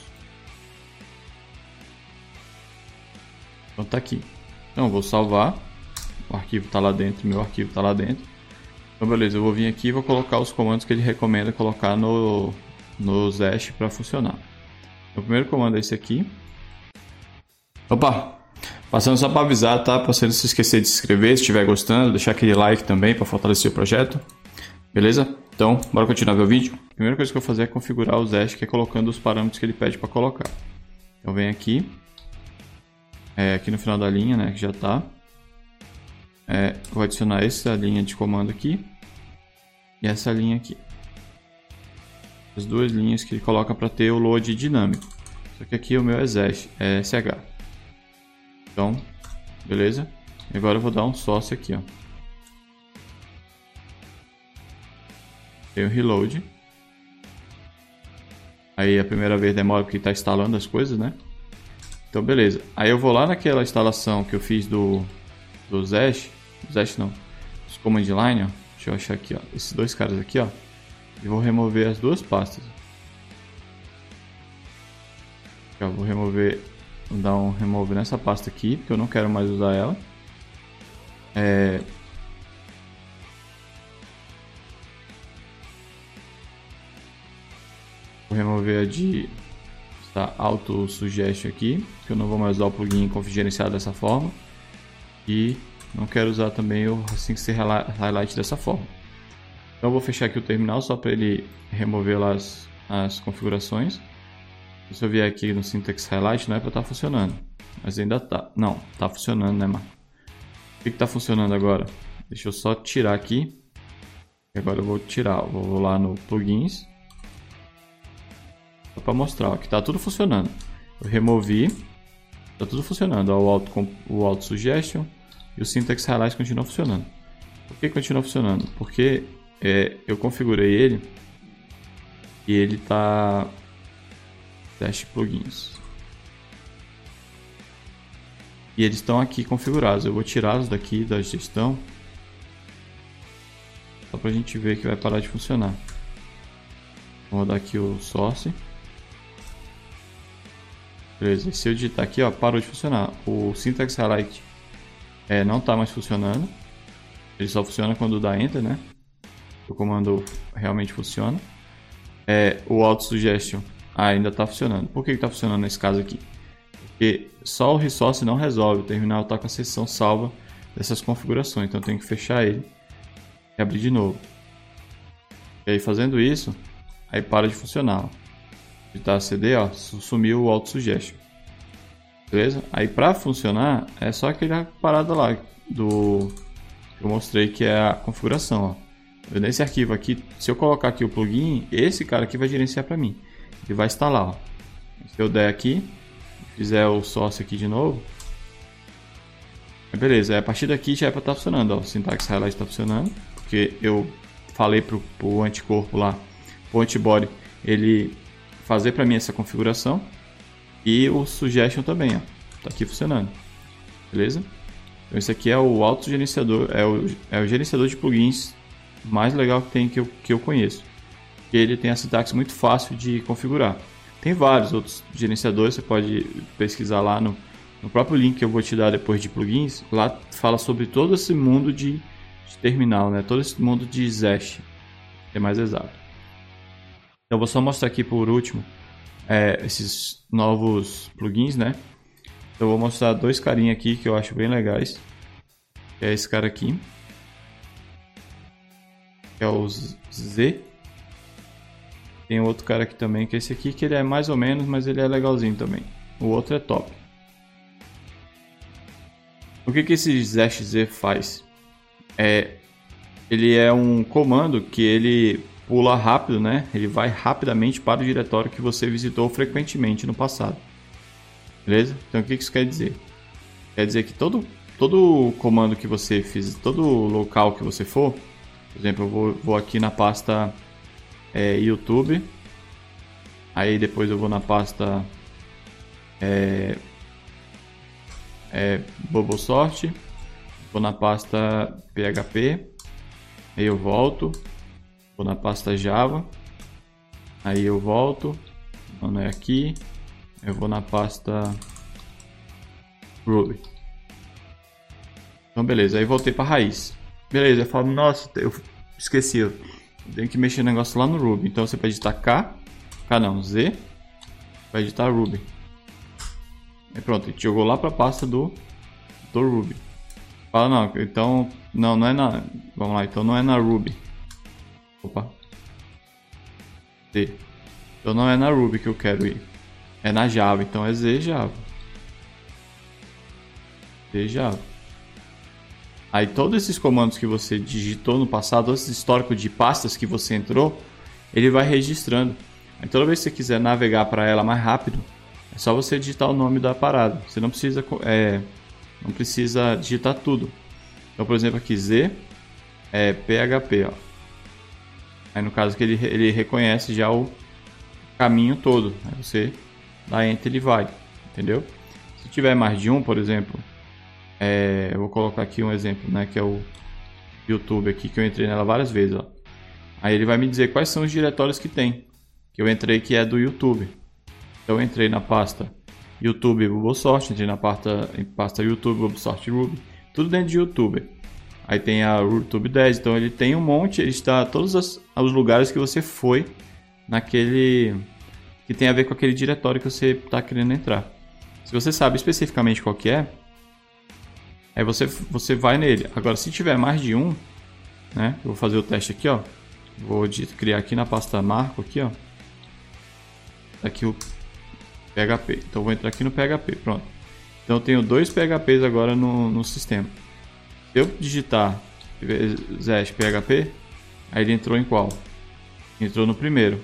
Então tá aqui. Então vou salvar. O arquivo tá lá dentro, meu arquivo tá lá dentro. Então beleza, eu vou vir aqui e vou colocar os comandos que ele recomenda colocar no, no Zash para funcionar. O primeiro comando é esse aqui. Opa, Passando só para avisar, tá? Para você não se esquecer de se inscrever se estiver gostando, deixar aquele like também para fortalecer o projeto. Beleza? Então, bora continuar o vídeo. A primeira coisa que eu vou fazer é configurar o Zest, que é colocando os parâmetros que ele pede para colocar. Então, vem aqui, é, aqui no final da linha, né, que já está. É, vou adicionar essa linha de comando aqui e essa linha aqui. As duas linhas que ele coloca para ter o load dinâmico. Só que aqui o meu é Zest, é SH. Então, beleza? E agora eu vou dar um sócio aqui, ó. Tem o reload. Aí a primeira vez demora porque está instalando as coisas, né? Então beleza. Aí eu vou lá naquela instalação que eu fiz do, do Zest. Zest não. Os command line, ó. Deixa eu achar aqui, ó. Esses dois caras aqui, ó. E vou remover as duas pastas. Vou remover, vou dar um remove nessa pasta aqui, porque eu não quero mais usar ela. É... Vou remover a de tá, auto suggestion aqui, que eu não vou mais usar o plugin gerenciado dessa forma. E não quero usar também o assim ser highlight dessa forma. Então eu vou fechar aqui o terminal só para ele remover as, as configurações. Se eu vier aqui no Syntax Highlight, não é para estar tá funcionando. Mas ainda tá. Não, tá funcionando, né, mano? O que está funcionando agora? Deixa eu só tirar aqui. E agora eu vou tirar. Eu vou lá no Plugins. Só para mostrar ó, que está tudo funcionando. Eu removi. Está tudo funcionando. Ó, o, auto, o Auto Suggestion e o Syntax Highlight continua funcionando. Por que continua funcionando? Porque é, eu configurei ele e ele está teste plugins. E eles estão aqui configurados. Eu vou tirá-los daqui da gestão. Só para a gente ver que vai parar de funcionar. Vou rodar aqui o source. Beleza, se eu digitar aqui, ó, parou de funcionar. O syntax highlight é, não está mais funcionando. Ele só funciona quando dá enter, né? O comando realmente funciona. É, o auto suggestion ainda está funcionando. Por que está funcionando nesse caso aqui? Porque só o resource não resolve. O terminal está com a seção salva dessas configurações. Então eu tenho que fechar ele e abrir de novo. E aí fazendo isso, aí para de funcionar. Digitar CD, ó, sumiu o auto suggestion. Beleza? Aí para funcionar é só aquela parada lá do que eu mostrei que é a configuração, ó. Nesse arquivo aqui, se eu colocar aqui o plugin, esse cara aqui vai gerenciar para mim e vai instalar. Ó. Se eu der aqui, fizer o sócio aqui de novo, beleza, a partir daqui já é para estar tá funcionando. Ó. O syntax highlight está funcionando, porque eu falei para o anticorpo lá, o antibody, ele fazer para mim essa configuração e o suggestion também, ó, tá aqui funcionando, beleza? Então esse aqui é o auto gerenciador, é o, é o gerenciador de plugins mais legal que tem que eu, que eu conheço que ele tem a sintaxe muito fácil de configurar. Tem vários outros gerenciadores, você pode pesquisar lá no, no próprio link que eu vou te dar depois de plugins. Lá fala sobre todo esse mundo de, de terminal, né? todo esse mundo de Zest, é mais exato. Então, vou só mostrar aqui por último é, esses novos plugins, né? Então, eu vou mostrar dois carinhas aqui que eu acho bem legais. Que é esse cara aqui. Que é o Z tem outro cara aqui também, que é esse aqui, que ele é mais ou menos, mas ele é legalzinho também. O outro é top. O que, que esse ZXZ faz? É, ele é um comando que ele pula rápido, né? Ele vai rapidamente para o diretório que você visitou frequentemente no passado. Beleza? Então o que isso quer dizer? Quer dizer que todo, todo comando que você fiz, todo local que você for, por exemplo, eu vou, vou aqui na pasta é, YouTube. Aí depois eu vou na pasta é, é, Bobosoft. Vou na pasta PHP. Aí eu volto. Vou na pasta Java. Aí eu volto. Não é aqui. Eu vou na pasta Ruby. Então beleza, aí voltei para raiz. Beleza, eu falo, nossa, eu esqueci. Tem que mexer o negócio lá no Ruby. Então você pode editar K, K não, Z, vai editar Ruby. E pronto, gente jogou lá para a pasta do, do Ruby. Fala não, então, não, não é na, vamos lá, então não é na Ruby. Opa. Z. Então não é na Ruby que eu quero ir. É na Java, então é Z Java. Z Java. Aí todos esses comandos que você digitou no passado, esse histórico de pastas que você entrou, ele vai registrando. Aí toda vez que você quiser navegar para ela mais rápido, é só você digitar o nome da parada. Você não precisa, é, não precisa digitar tudo. Então, por exemplo, aqui Z é PHP. Ó. Aí no caso que ele, ele reconhece já o caminho todo. Aí você dá Enter e vai. Entendeu? Se tiver mais de um, por exemplo, é, eu vou colocar aqui um exemplo, né, que é o YouTube aqui, que eu entrei nela várias vezes. Ó. Aí ele vai me dizer quais são os diretórios que tem. Que eu entrei que é do YouTube. Então eu entrei na pasta YouTube Bubosoft, entrei na pasta, em pasta YouTube Bubosoft Ruby, tudo dentro de YouTube. Aí tem a YouTube 10, então ele tem um monte, ele está todos os, os lugares que você foi naquele que tem a ver com aquele diretório que você está querendo entrar. Se você sabe especificamente qual que é, aí você, você vai nele. Agora, se tiver mais de um, né? Eu vou fazer o teste aqui, ó. Vou criar aqui na pasta marco aqui, ó. Aqui o PHP. Então vou entrar aqui no PHP, pronto. Então eu tenho dois PHPs agora no, no sistema. Se eu digitar Zest PHP, aí ele entrou em qual? Entrou no primeiro.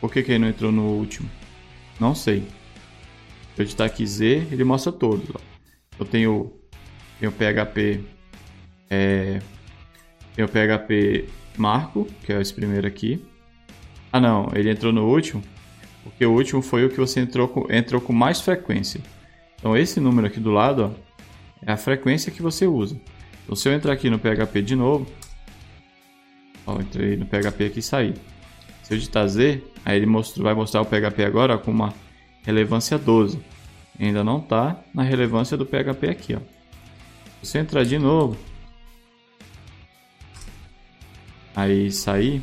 Por que, que ele não entrou no último? Não sei. Se eu digitar aqui Z, ele mostra todos. Ó. Eu tenho, tenho PHP é, tenho PHP Marco, que é esse primeiro aqui. Ah não, ele entrou no último. Porque o último foi o que você entrou com, entrou com mais frequência. Então esse número aqui do lado ó, é a frequência que você usa. Então se eu entrar aqui no PHP de novo, ó, entrei no PHP aqui e saí. Se eu digitar Z, aí ele mostra, vai mostrar o PHP agora ó, com uma relevância 12. Ainda não está na relevância do PHP aqui. Ó. Se entrar de novo, aí sair,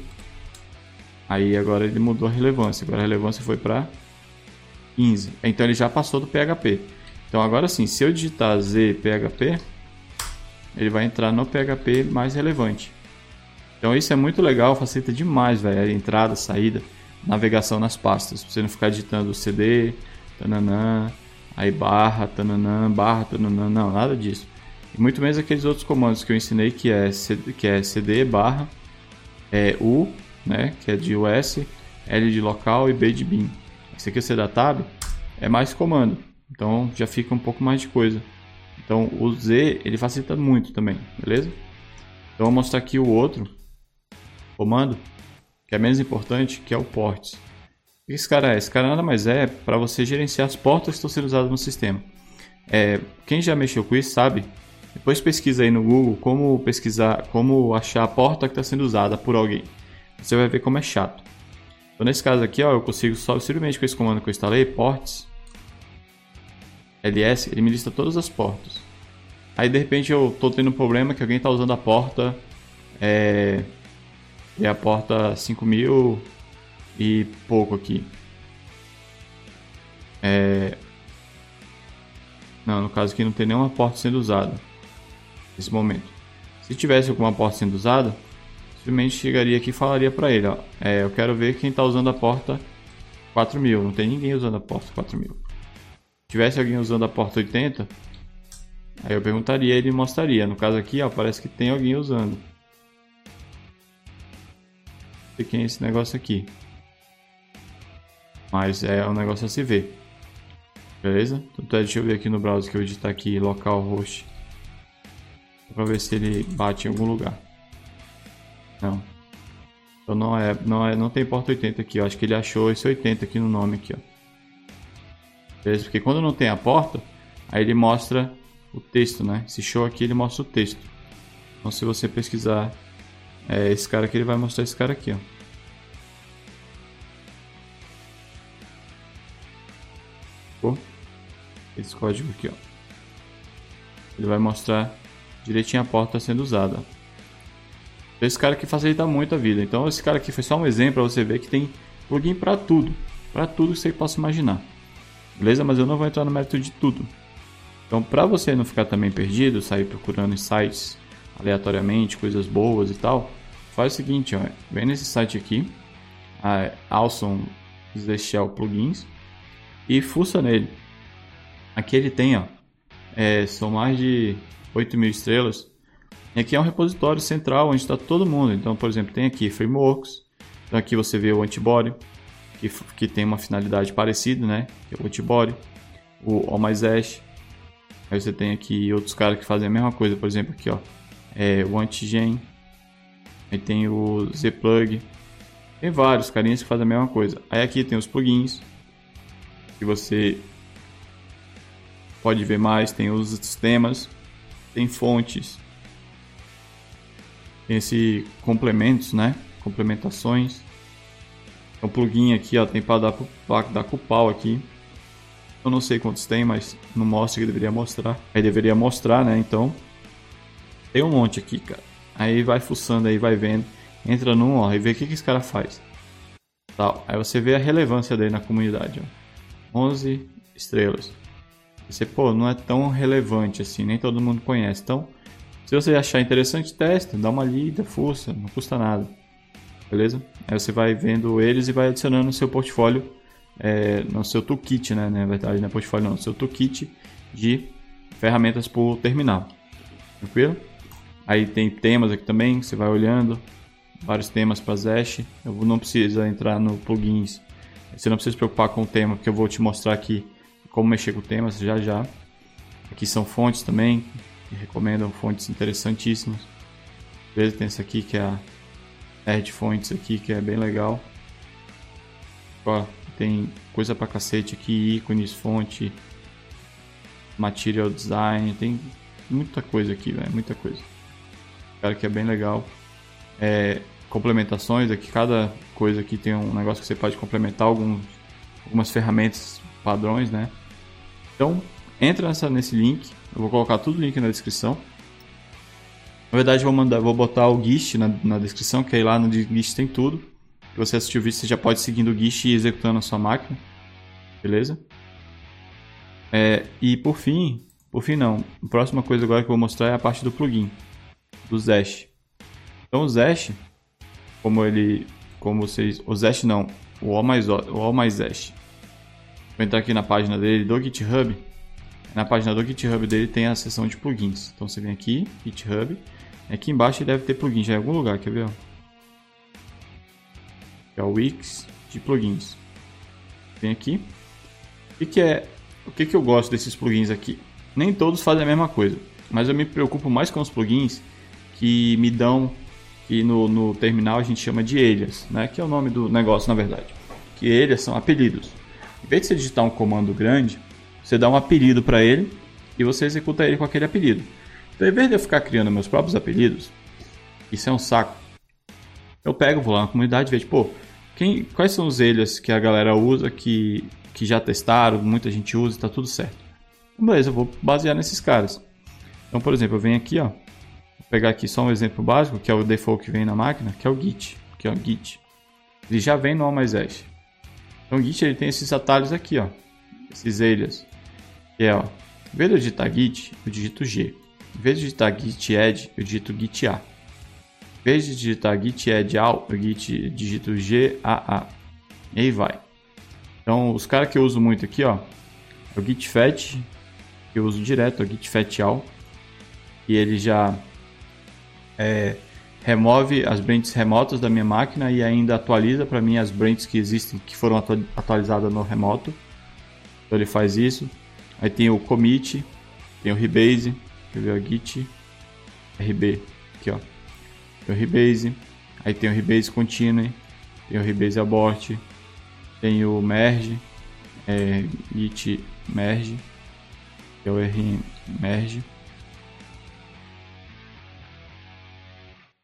Aí agora ele mudou a relevância. Agora a relevância foi para 15. Então ele já passou do PHP. Então agora sim, se eu digitar Z PHP, ele vai entrar no PHP mais relevante. Então isso é muito legal, facilita demais, velho, a entrada, saída, navegação nas pastas. Pra você não ficar digitando CD, tananã, aí barra, tananã, barra, tananã, não, nada disso. E muito menos aqueles outros comandos que eu ensinei que é, CD, que é CD barra, é U né, que é de US, L de local e B de bin. Esse aqui é da tab, é mais comando, então já fica um pouco mais de coisa. Então o Z ele facilita muito também, beleza? Então vou mostrar aqui o outro comando, que é menos importante, que é o ports. Esse cara é? Esse cara nada mais é para você gerenciar as portas que estão sendo usadas no sistema. É, quem já mexeu com isso sabe. Depois pesquisa aí no Google como pesquisar, como achar a porta que está sendo usada por alguém você vai ver como é chato. Então nesse caso aqui, ó, eu consigo só simplesmente com esse comando que eu instalei, ports, ls, ele me lista todas as portas. Aí de repente eu tô tendo um problema que alguém está usando a porta, é, é a porta 5000 e pouco aqui. É, não, no caso aqui não tem nenhuma porta sendo usada nesse momento. Se tivesse alguma porta sendo usada, simplesmente chegaria aqui e falaria para ele, ó, é, eu quero ver quem está usando a porta 4000, não tem ninguém usando a porta 4000. Se tivesse alguém usando a porta 80, aí eu perguntaria e ele mostraria. No caso aqui, ó, parece que tem alguém usando. Sei quem é esse negócio aqui. Mas é um negócio a se ver. Beleza? Então, deixa eu ver aqui no browser que eu editar aqui localhost. Para ver se ele bate em algum lugar. Não. Então não é, não é, não tem porta 80 aqui, eu acho que ele achou esse 80 aqui no nome aqui, ó. Beleza? Porque quando não tem a porta, aí ele mostra o texto, né? Esse show aqui ele mostra o texto. Então se você pesquisar é, esse cara aqui, ele vai mostrar esse cara aqui, ó. Esse código aqui, ó. Ele vai mostrar direitinho a porta sendo usada. Esse cara aqui facilita muito a vida. Então esse cara aqui foi só um exemplo para você ver que tem plugin para tudo, para tudo que você possa imaginar. Beleza? Mas eu não vou entrar no mérito de tudo. Então para você não ficar também perdido, sair procurando sites aleatoriamente, coisas boas e tal, faz o seguinte, ó, vem nesse site aqui, a Awesome Shell Plugins, e fuça nele. Aqui ele tem, ó, é, são mais de 8 mil estrelas. E aqui é um repositório central onde está todo mundo. Então, por exemplo, tem aqui frameworks. Então aqui você vê o antibody, que, que tem uma finalidade parecida, né? Que é o antibody. O Almaisash. Aí você tem aqui outros caras que fazem a mesma coisa. Por exemplo, aqui ó, é, o Antigen. Aí tem o Zplug. Tem vários carinhas que fazem a mesma coisa. Aí aqui tem os plugins. Que você pode ver mais. Tem os sistemas. Tem fontes. Tem esse complementos, né? Complementações. Tem um plugin aqui, ó. Tem para dar, dar pau aqui. Eu não sei quantos tem, mas não mostra que deveria mostrar. Aí deveria mostrar, né? Então, tem um monte aqui, cara. Aí vai fuçando aí, vai vendo. Entra num, ó, e vê o que, que esse cara faz. Tal. Aí você vê a relevância dele na comunidade, ó. 11 estrelas. Você, pô, não é tão relevante assim, nem todo mundo conhece. Então, se você achar interessante, testa, dá uma lida, fuça, não custa nada. Beleza? Aí você vai vendo eles e vai adicionando no seu portfólio, é, no seu toolkit, né? Na verdade, não é portfólio não, no seu toolkit de ferramentas por terminal. Tranquilo? Aí tem temas aqui também, você vai olhando, vários temas para Zash. Eu não precisa entrar no plugins. Você não precisa se preocupar com o tema, porque eu vou te mostrar aqui como mexer com temas já já. Aqui são fontes também, que recomendam fontes interessantíssimas. Beleza? Tem essa aqui que é a Ed Fontes aqui, que é bem legal. Ó, tem coisa pra cacete aqui, ícones, fonte, material design, tem muita coisa aqui, velho, muita coisa. Cara que é bem legal. É, complementações aqui, cada coisa aqui tem um negócio que você pode complementar alguns, algumas ferramentas padrões, né? Então, entra nessa, nesse link, eu vou colocar tudo o link na descrição. Na verdade, vou mandar, vou botar o GIST na, na descrição, que aí lá no GIST tem tudo. Se você assistiu o vídeo, você já pode seguindo o GIST e executando a sua máquina. Beleza? É, e por fim, por fim não, a próxima coisa agora que eu vou mostrar é a parte do plugin, do Zash. Então o Zash, como ele, como vocês, o Zash não, o All Mais, o All Mais Zash. Vou entrar aqui na página dele do GitHub. Na página do GitHub dele tem a seção de plugins. Então você vem aqui, GitHub. Aqui embaixo deve ter plugin já em algum lugar, quer ver? É o Wix de plugins. Vem aqui. O que, que é? O que, que eu gosto desses plugins aqui? Nem todos fazem a mesma coisa, mas eu me preocupo mais com os plugins que me dão, que no, no terminal a gente chama de elias, né? que é o nome do negócio na verdade. Que elias são apelidos. Em vez de você digitar um comando grande, você dá um apelido para ele e você executa ele com aquele apelido. Então, em vez de eu ficar criando meus próprios apelidos, isso é um saco. Eu pego, vou lá na comunidade e vejo, pô, quem, quais são os elias que a galera usa, que, que já testaram, muita gente usa e tá tudo certo. Então, beleza, eu vou basear nesses caras. Então, por exemplo, eu venho aqui, ó, pegar aqui só um exemplo básico, que é o default que vem na máquina, que é o Git, que é o Git. Ele já vem no Almaisash. Então o Git ele tem esses atalhos aqui, ó, esses elias, que é, ó, em vez de eu digitar Git, eu digito G. Em vez de digitar git add, eu digito git a. Em vez de digitar git add all, eu digito gaa. E aí vai. Então, os caras que eu uso muito aqui, ó, é o git fetch, que eu uso direto, é o git fetch all, e ele já é, remove as branches remotas da minha máquina e ainda atualiza para mim as branches que existem, que foram atualizadas no remoto. Então ele faz isso. Aí tem o commit, tem o rebase, Quer ver o git rb aqui ó. Tem o rebase, aí tem o rebase continue, tem o rebase abort, tem o merge, é, git merge, que é o rm merge.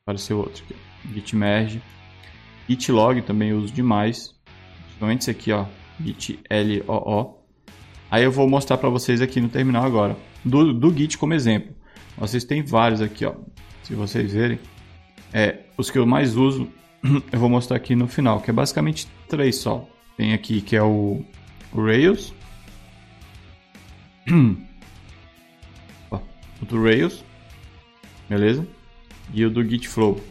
Apareceu outro aqui, git merge, git log também uso demais, principalmente esse aqui ó, git loo. Aí eu vou mostrar para vocês aqui no terminal agora do, do Git como exemplo. Vocês têm vários aqui, ó. Se vocês verem, é, os que eu mais uso, eu vou mostrar aqui no final, que é basicamente três só. Tem aqui que é o, o Rails, o do Rails, beleza? e o do Git Flow.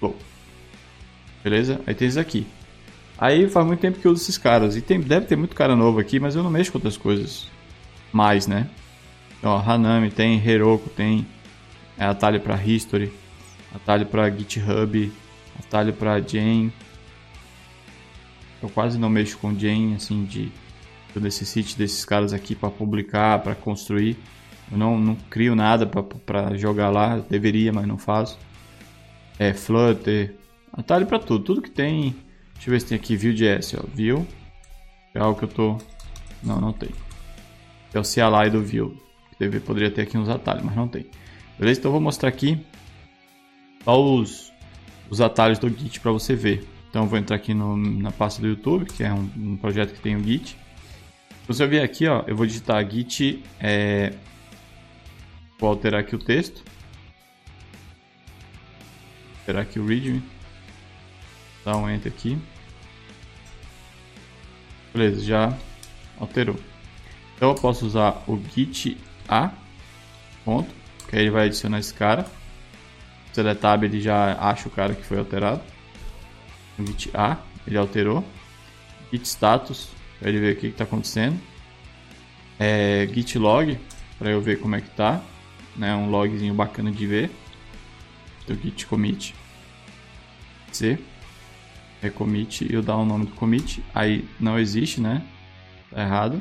Bom, beleza? Aí tem isso aqui. Aí faz muito tempo que eu uso esses caras. E tem, deve ter muito cara novo aqui, mas eu não mexo com outras coisas. Mais, né? Então, ó, Hanami tem, Heroku tem, é, atalho para History, atalho para GitHub, atalho para Jane. Eu quase não mexo com Jane, assim, de eu necessite desses caras aqui para publicar, para construir. Eu não, não crio nada para jogar lá, deveria, mas não faço. É Flutter, atalho para tudo, tudo que tem. Deixa eu ver se tem aqui Vue.js, ó, Vue. É algo que eu tô Não, não tem. É o CLI do Vue. Deve, poderia ter aqui uns atalhos, mas não tem. Beleza? Então eu vou mostrar aqui só os, os atalhos do Git para você ver. Então eu vou entrar aqui no, na pasta do YouTube, que é um, um projeto que tem o Git. Você vier aqui, ó, eu vou digitar Git, é... vou alterar aqui o texto. Alterar aqui o readme. Dá um enter aqui. Beleza, já alterou. Então eu posso usar o git a ponto, que aí ele vai adicionar esse cara. Se deletar ele já acha o cara que foi alterado. Git a, ele alterou. Git status, para ele ver o que está acontecendo. É, git log, para eu ver como é que tá. Né, um logzinho bacana de ver. Do git commit. C. É commit e eu dar o nome do commit. Aí não existe, né? Tá errado.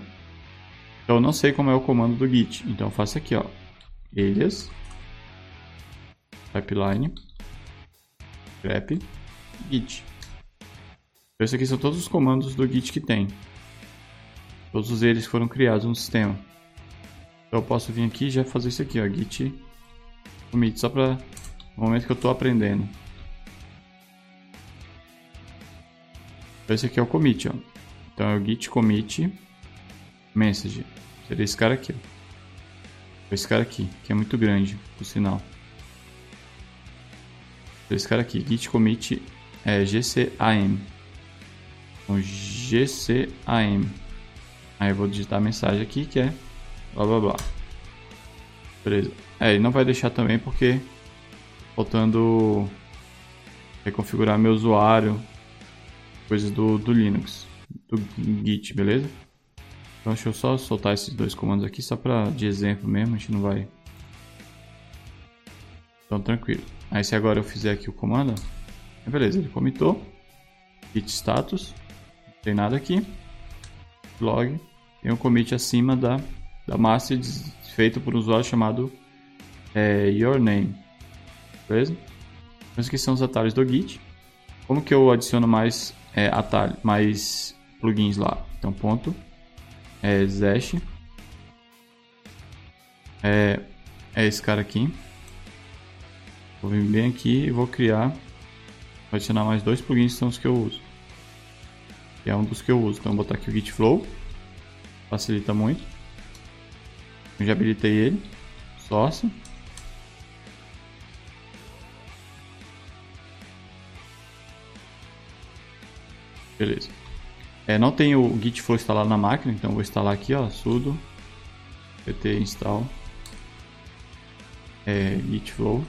Então eu não sei como é o comando do git. Então eu faço aqui, ó. Alias. Pipeline. grep git. Então, esses aqui são todos os comandos do git que tem. Todos eles foram criados no sistema. Então eu posso vir aqui e já fazer isso aqui, ó. Git commit, só para o momento que eu estou aprendendo. Então esse aqui é o commit, ó. Então é o git commit message. Seria esse cara aqui. Esse cara aqui, que é muito grande, por sinal. Esse cara aqui, git commit é gcam. Então, gcam. Aí eu vou digitar a mensagem aqui que é blá blá blá. Beleza. É, ele não vai deixar também porque faltando reconfigurar meu usuário, coisas do, do Linux, do Git, beleza? Então deixa eu só soltar esses dois comandos aqui só para de exemplo mesmo, a gente não vai. Então tranquilo. Aí se agora eu fizer aqui o comando, beleza, ele comitou. Git status, não tem nada aqui. Log, tem um commit acima da, da master feito por um usuário chamado é, your name. Beleza? Então esses são os atalhos do Git. Como que eu adiciono mais é, atalho, mais plugins lá? Então ponto é. É, é esse cara aqui. Vou vir bem aqui e vou criar. Vou adicionar mais dois plugins que são os que eu uso. Que é um dos que eu uso. Então vou botar aqui o Git Flow. Facilita muito. Eu já habilitei ele. Source. Beleza. É, não tem o git flow instalado na máquina, então vou instalar aqui, ó, sudo pt install é, git flow.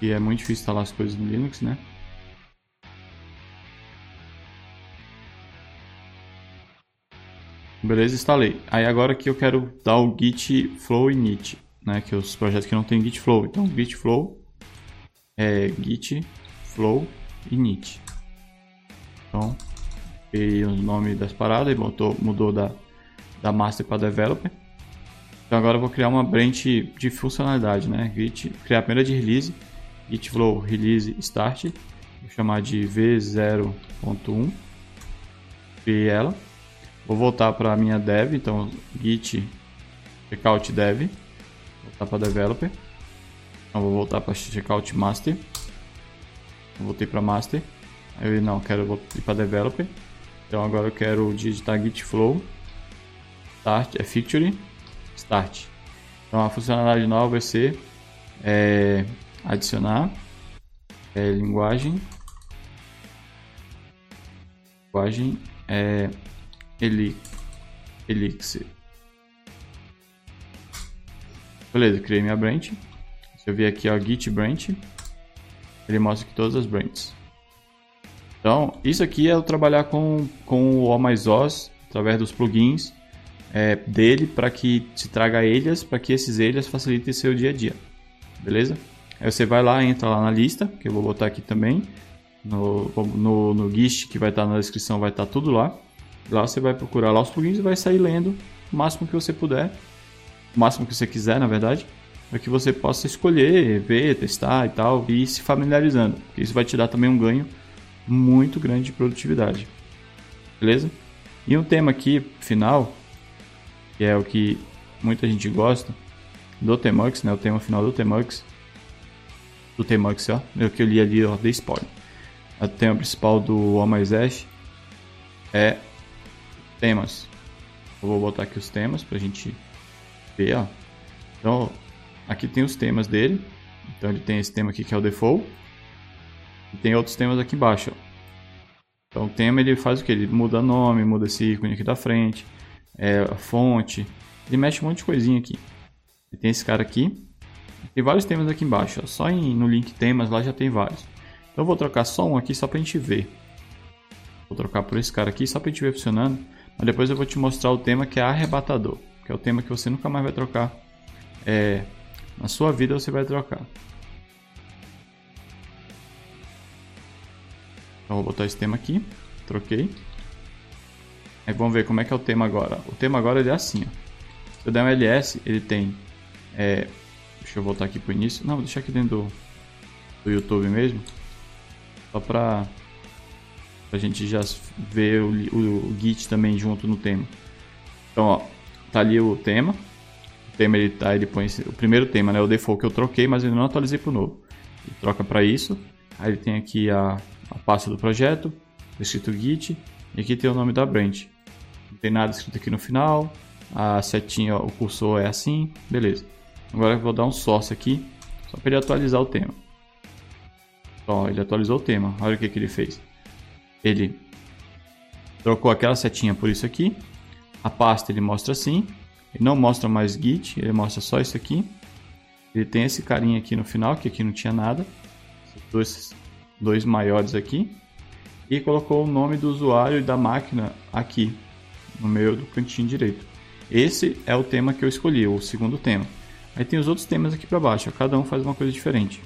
E é muito difícil instalar as coisas no Linux, né? Beleza, instalei. Aí agora que eu quero dar o git flow init, né? Que é os projetos que não tem git flow. Então git flow é git flow init. Então, peguei o nome das paradas e botou, mudou da, da master para developer. Então agora eu vou criar uma branch de funcionalidade, né? Git, criar a primeira de release, git flow release start, vou chamar de v0.1, criei ela. Vou voltar para a minha dev, então git checkout dev, voltar para developer. Então vou voltar para checkout master. Voltei para master. Eu não, quero ir para developer. Então agora eu quero digitar git flow start é feature start. Então a funcionalidade nova vai ser é, adicionar é, linguagem linguagem é, elixir. Beleza, criei minha branch. Se eu vir aqui, ó, Git Branch, ele mostra aqui todas as branches. Então, isso aqui é eu trabalhar com, com o O mais Os, através dos plugins é, dele, para que te traga ilhas, para que esses ilhas facilitem seu dia a dia. Beleza? Aí você vai lá, entra lá na lista, que eu vou botar aqui também. No, no, no GIST, que vai estar na descrição, vai estar tudo lá. Lá você vai procurar lá os plugins e vai sair lendo o máximo que você puder. O máximo que você quiser, na verdade. Para que você possa escolher, ver, testar e tal. E ir se familiarizando. Isso vai te dar também um ganho muito grande de produtividade. Beleza? E um tema aqui, final, que é o que muita gente gosta, do Tmux, né? O tema final do Tmux. Do Tmux, ó. É o que eu li ali, ó, de spoiler. O tema principal do O mais Ash é temas. Eu vou botar aqui os temas pra gente ver, ó. Então, aqui tem os temas dele. Então ele tem esse tema aqui que é o default. E tem outros temas aqui embaixo, ó. Então o tema ele faz o que? Ele muda nome, muda esse ícone aqui da frente, é, a fonte, ele mexe um monte de coisinha aqui. E tem esse cara aqui, tem vários temas aqui embaixo, ó. só em, no link temas lá já tem vários. Então eu vou trocar só um aqui só pra gente ver. Vou trocar por esse cara aqui só pra gente ver funcionando. Mas depois eu vou te mostrar o tema que é arrebatador. Que é o tema que você nunca mais vai trocar. É, na sua vida você vai trocar. Então vou botar esse tema aqui. Troquei. Aí vamos ver como é que é o tema agora. O tema agora ele é assim. Ó. Se eu der um ls, ele tem... É, deixa eu voltar aqui pro início. Não, vou deixar aqui dentro do, do YouTube mesmo. Só pra, pra gente já ver o, o, o Git também junto no tema. Então, ó, tá ali o tema. O tema ele tá, ele põe esse, o primeiro tema, né, o default que eu troquei, mas eu não atualizei pro novo. Ele troca para isso. Aí ele tem aqui a a pasta do projeto, escrito Git, e aqui tem o nome da branch. Não tem nada escrito aqui no final, a setinha, o cursor é assim, beleza. Agora eu vou dar um source aqui, só para ele atualizar o tema. Ó, ele atualizou o tema, olha o que, que ele fez. Ele trocou aquela setinha por isso aqui, a pasta ele mostra assim, ele não mostra mais Git, ele mostra só isso aqui. Ele tem esse carinha aqui no final, que aqui não tinha nada. Dois dois maiores aqui, e colocou o nome do usuário e da máquina aqui, no meio do cantinho direito. Esse é o tema que eu escolhi, o segundo tema. Aí tem os outros temas aqui para baixo, cada um faz uma coisa diferente.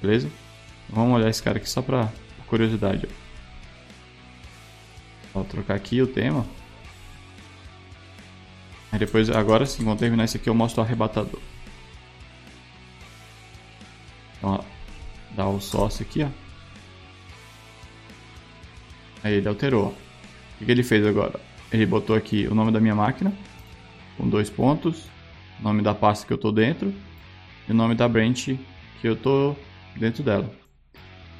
Beleza? Vamos olhar esse cara aqui só para curiosidade. Vou trocar aqui o tema. Aí depois, agora sim, vamos terminar esse aqui, eu mostro o arrebatador. Então, Dá o sócio aqui, ó. Aí ele alterou. O que ele fez agora? Ele botou aqui o nome da minha máquina, com dois pontos, o nome da pasta que eu estou dentro e o nome da branch que eu estou dentro dela.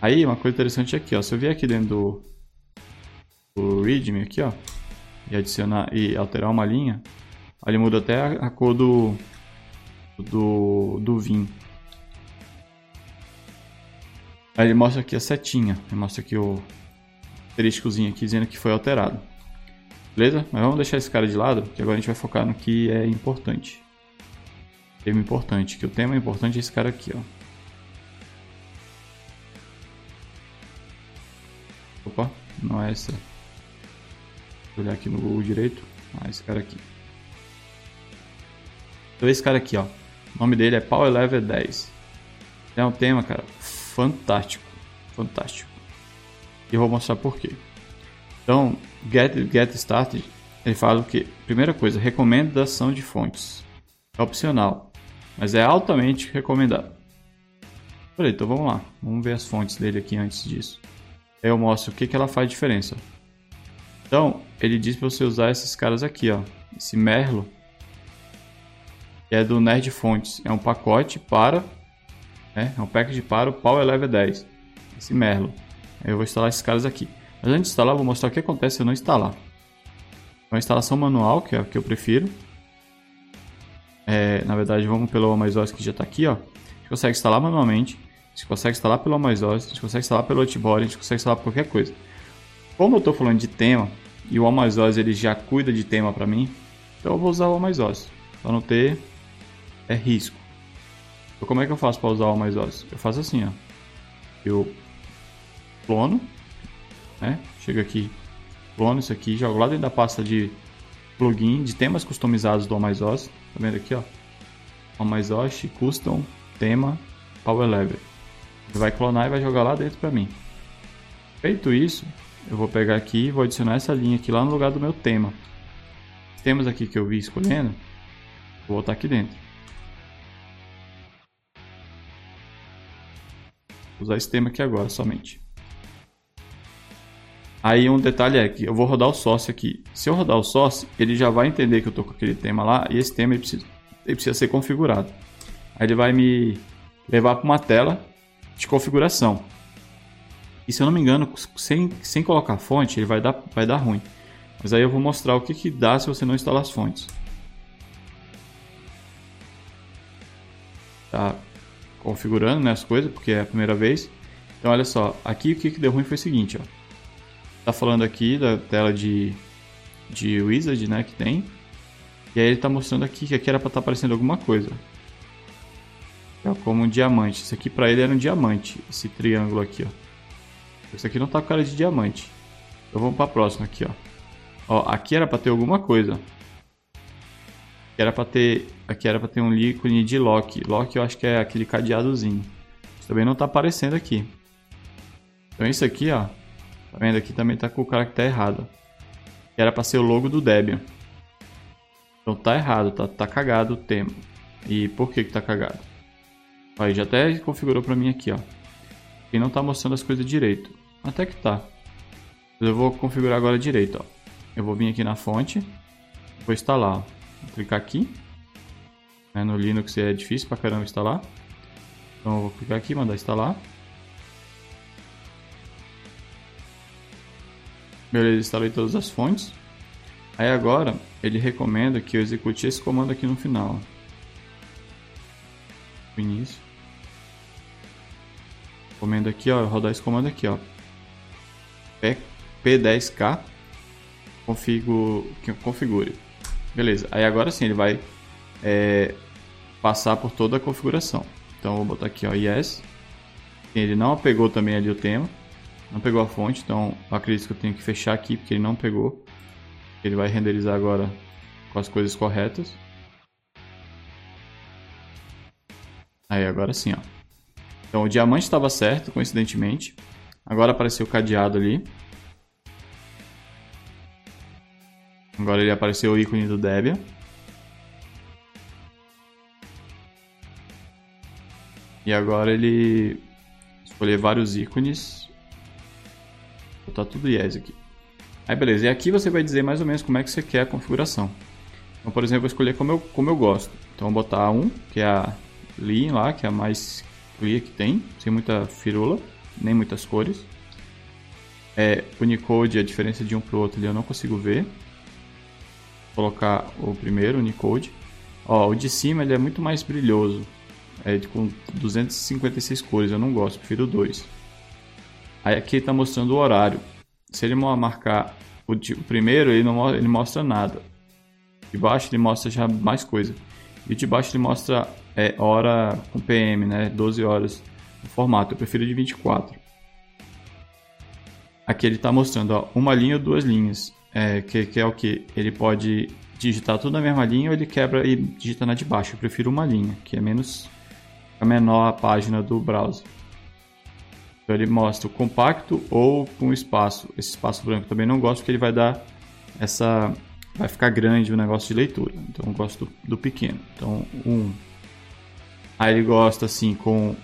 Aí, uma coisa interessante aqui, ó, se eu vier aqui dentro do, do readme aqui, ó, e adicionar e alterar uma linha, ele muda até a, a cor do do, do Vim. Aí ele mostra aqui a setinha, ele mostra aqui o asteriscozinho aqui dizendo que foi alterado. Beleza? Mas vamos deixar esse cara de lado, que agora a gente vai focar no que é importante. Tema importante, que o tema importante é esse cara aqui, ó. Opa, não é essa. Vou olhar aqui no Google direito. Ah, esse cara aqui. Então esse cara aqui, ó. O nome dele é Power Level 10. É um tema, cara, fantástico. Fantástico. E eu vou mostrar por quê. Então, Get, get Started, ele fala o que? Primeira coisa, recomendação de fontes. É opcional, mas é altamente recomendado. Falei, então vamos lá. Vamos ver as fontes dele aqui antes disso. Aí eu mostro o que, que ela faz diferença. Então, ele diz para você usar esses caras aqui, ó. Esse Merlo, que é do Nerd Fontes. É um pacote para né? É um package para o Power Level 10, esse Merlo. Eu vou instalar esses caras aqui. Mas antes de instalar, eu vou mostrar o que acontece se eu não instalar. Uma instalação manual, que é a que eu prefiro. É, na verdade, vamos pelo Amazos que já está aqui. Ó. A gente consegue instalar manualmente. A gente consegue instalar pelo Amazos, a gente consegue instalar pelo Outboard, a gente consegue instalar qualquer coisa. Como eu estou falando de tema, e o Amazos ele já cuida de tema para mim, então eu vou usar o Amazos, para não ter é, risco. Então, como é que eu faço para usar o mais os? Eu faço assim, ó. Eu clono, né? Chego aqui, clono isso aqui, jogo lá dentro da pasta de plugin de temas customizados do mais os. Tá vendo aqui, ó? O mais os custom tema power level. Ele vai clonar e vai jogar lá dentro para mim. Feito isso, eu vou pegar aqui e vou adicionar essa linha aqui lá no lugar do meu tema. Os temas aqui que eu vi escolhendo, vou botar aqui dentro. Vou usar esse tema aqui agora somente. Aí um detalhe é que eu vou rodar o sócio aqui. Se eu rodar o sócio, ele já vai entender que eu estou com aquele tema lá e esse tema ele precisa, ele precisa ser configurado. Aí ele vai me levar para uma tela de configuração. E se eu não me engano, sem, sem colocar fonte, ele vai dar, vai dar ruim. Mas aí eu vou mostrar o que, que dá se você não instalar as fontes. Tá configurando né, as coisas, porque é a primeira vez. Então olha só, aqui o que, que deu ruim foi o seguinte, ó. Tá falando aqui da tela de, de Wizard, né, que tem. E aí ele tá mostrando aqui que aqui era para estar tá aparecendo alguma coisa. É como um diamante. Isso aqui para ele era um diamante, esse triângulo aqui, ó. Isso aqui não tá com cara de diamante. Então vamos para a próxima aqui, ó. Ó, aqui era para ter alguma coisa. Aqui era para ter, aqui era para ter um ícone de lock. Lock eu acho que é aquele cadeadozinho. Isso também não tá aparecendo aqui. Então isso aqui, ó. Tá vendo aqui também tá com o caractere errado. Era para ser o logo do Debian. Então tá errado, tá, tá cagado o tema. E por que que tá cagado? Aí já até configurou para mim aqui, ó. Não tá mostrando as coisas direito. Até que tá. Eu vou configurar agora direito, ó. Eu vou vir aqui na fonte, vou instalar, ó. Vou clicar aqui. É, no Linux é difícil pra caramba instalar. Então eu vou clicar aqui, mandar instalar. Beleza, instalei todas as fontes. Aí agora ele recomenda que eu execute esse comando aqui no final. Início. Comendo aqui, ó, rodar esse comando aqui, ó. P10K configure, configure. Beleza, aí agora sim ele vai é, passar por toda a configuração. Então vou botar aqui, ó, yes. Ele não apegou também ali o tema, não pegou a fonte, então acredito que eu tenho que fechar aqui porque ele não pegou. Ele vai renderizar agora com as coisas corretas. Aí agora sim, ó. Então o diamante estava certo, coincidentemente. Agora apareceu o cadeado ali. Agora ele apareceu o ícone do Debian. E agora ele escolher vários ícones. Vou botar tudo yes aqui. Aí beleza, e aqui você vai dizer mais ou menos como é que você quer a configuração. Então, por exemplo, eu vou escolher como eu, como eu gosto. Então, vou botar um, que é a Lean lá, que é a mais clear que tem, sem muita firula, nem muitas cores. É, Unicode, a diferença de um para o outro eu não consigo ver. Vou colocar o primeiro, Unicode. Ó, o de cima ele é muito mais brilhoso, é com 256 cores, eu não gosto, prefiro dois. Aí aqui está mostrando o horário. Se ele marcar o, de, o primeiro, ele não ele mostra nada. De baixo ele mostra já mais coisa. E de baixo ele mostra é, hora com PM, né? 12 horas no formato. Eu prefiro de 24. Aqui ele está mostrando ó, uma linha ou duas linhas. É, que, que é o que? Ele pode digitar tudo na mesma linha ou ele quebra e digita na de baixo. Eu prefiro uma linha, que é menos a menor a página do browser. Então ele mostra o compacto ou com espaço. Esse espaço branco também não gosto porque ele vai dar essa vai ficar grande o negócio de leitura. Então eu gosto do, do pequeno. Então um Aí ele gosta assim com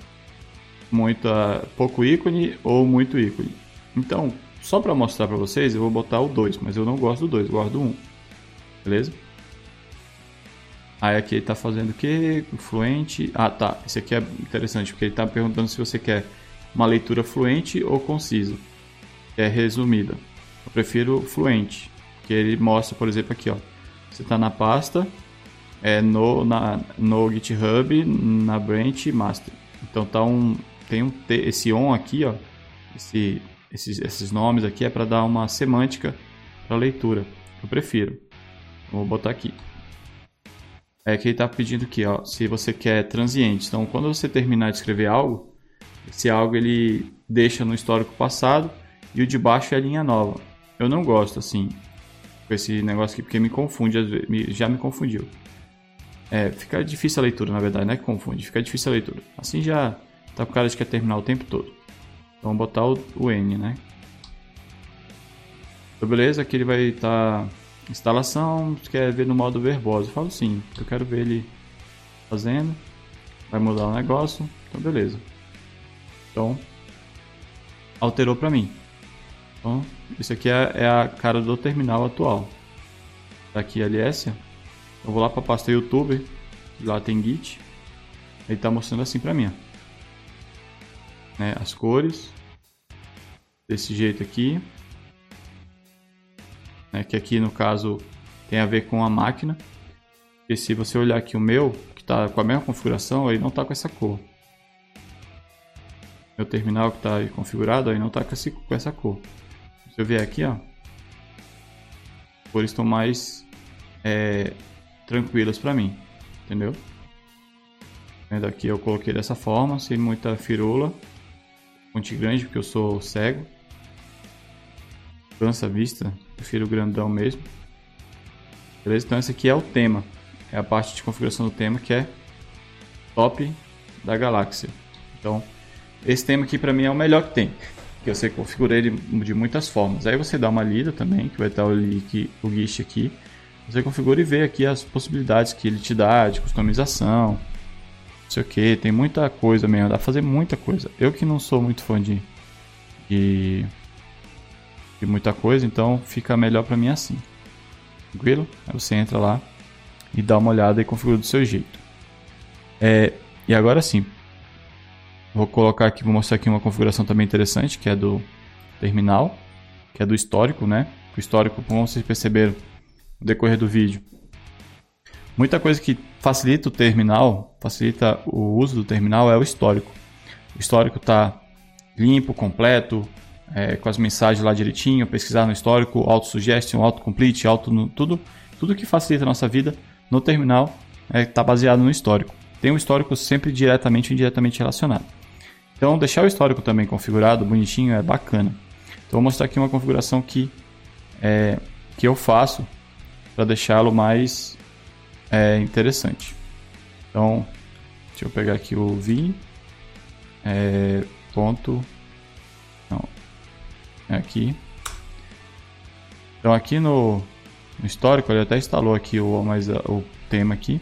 muita pouco ícone ou muito ícone. Então, só para mostrar para vocês, eu vou botar o 2, mas eu não gosto do 2, gosto do 1. Um. Beleza? Aí aqui ele está fazendo o que? Fluente. Ah, tá. Esse aqui é interessante porque ele está perguntando se você quer uma leitura fluente ou concisa. É resumida. Eu prefiro fluente, que ele mostra, por exemplo, aqui, ó. Você está na pasta, é no, na, no GitHub, na branch master. Então tá um, tem um esse on aqui, ó, esse, esses, esses nomes aqui é para dar uma semântica para leitura. Eu prefiro. Vou botar aqui. é que ele está pedindo aqui, ó, se você quer transiente. Então, quando você terminar de escrever algo, esse algo ele deixa no histórico passado e o de baixo é a linha nova. Eu não gosto assim com esse negócio aqui porque me confunde, já me confundiu. É, fica difícil a leitura, na verdade, é que confunde, fica difícil a leitura. Assim já tá com cara de que quer terminar o tempo todo. Então, vamos botar o, o N, né? Então, beleza, aqui ele vai estar. Tá instalação, quer ver no modo verboso? Eu falo sim, eu quero ver ele fazendo. Vai mudar o negócio, então beleza. Então, alterou para mim. Então, isso aqui é, é, a cara do terminal atual. Tá aqui LS. Eu vou lá para pasta YouTube, lá tem Git. Ele tá mostrando assim para mim. Né, as cores desse jeito aqui né, que aqui no caso tem a ver com a máquina. E se você olhar aqui o meu, que está com a mesma configuração, ele não está com essa cor. Meu terminal que está configurado, aí não está com, com, essa cor. Se eu vier aqui, ó, cores estão mais é, tranquilas para mim, entendeu? Vendo aqui eu coloquei dessa forma, sem muita firula, fonte grande porque eu sou cego cansa a vista, prefiro grandão mesmo. Beleza? Então esse aqui é o tema, é a parte de configuração do tema que é top da galáxia. Então esse tema aqui para mim é o melhor que tem, que eu sei configurar ele de muitas formas. Aí você dá uma lida também, que vai estar o link, o GIST aqui. Você configura e vê aqui as possibilidades que ele te dá de customização, não sei o que, tem muita coisa mesmo, dá pra fazer muita coisa. Eu que não sou muito fã de, de de muita coisa, então fica melhor para mim assim. Tranquilo? Aí você entra lá e dá uma olhada e configura do seu jeito. É, e agora sim, vou colocar aqui, vou mostrar aqui uma configuração também interessante, que é do terminal, que é do histórico, né? O histórico, como vocês perceberam no decorrer do vídeo, muita coisa que facilita o terminal, facilita o uso do terminal é o histórico. O histórico está limpo, completo, é, com as mensagens lá direitinho, pesquisar no histórico, auto-suggestion, auto-complete, auto tudo, tudo que facilita a nossa vida no terminal está é, tá baseado no histórico. Tem um histórico sempre diretamente ou indiretamente relacionado. Então, deixar o histórico também configurado, bonitinho, é bacana. Então, vou mostrar aqui uma configuração que, é, que eu faço para deixá-lo mais é, interessante. Então, deixa eu pegar aqui o vim, é, ponto aqui. Então aqui no, no histórico, ele até instalou aqui o, mais, o tema aqui.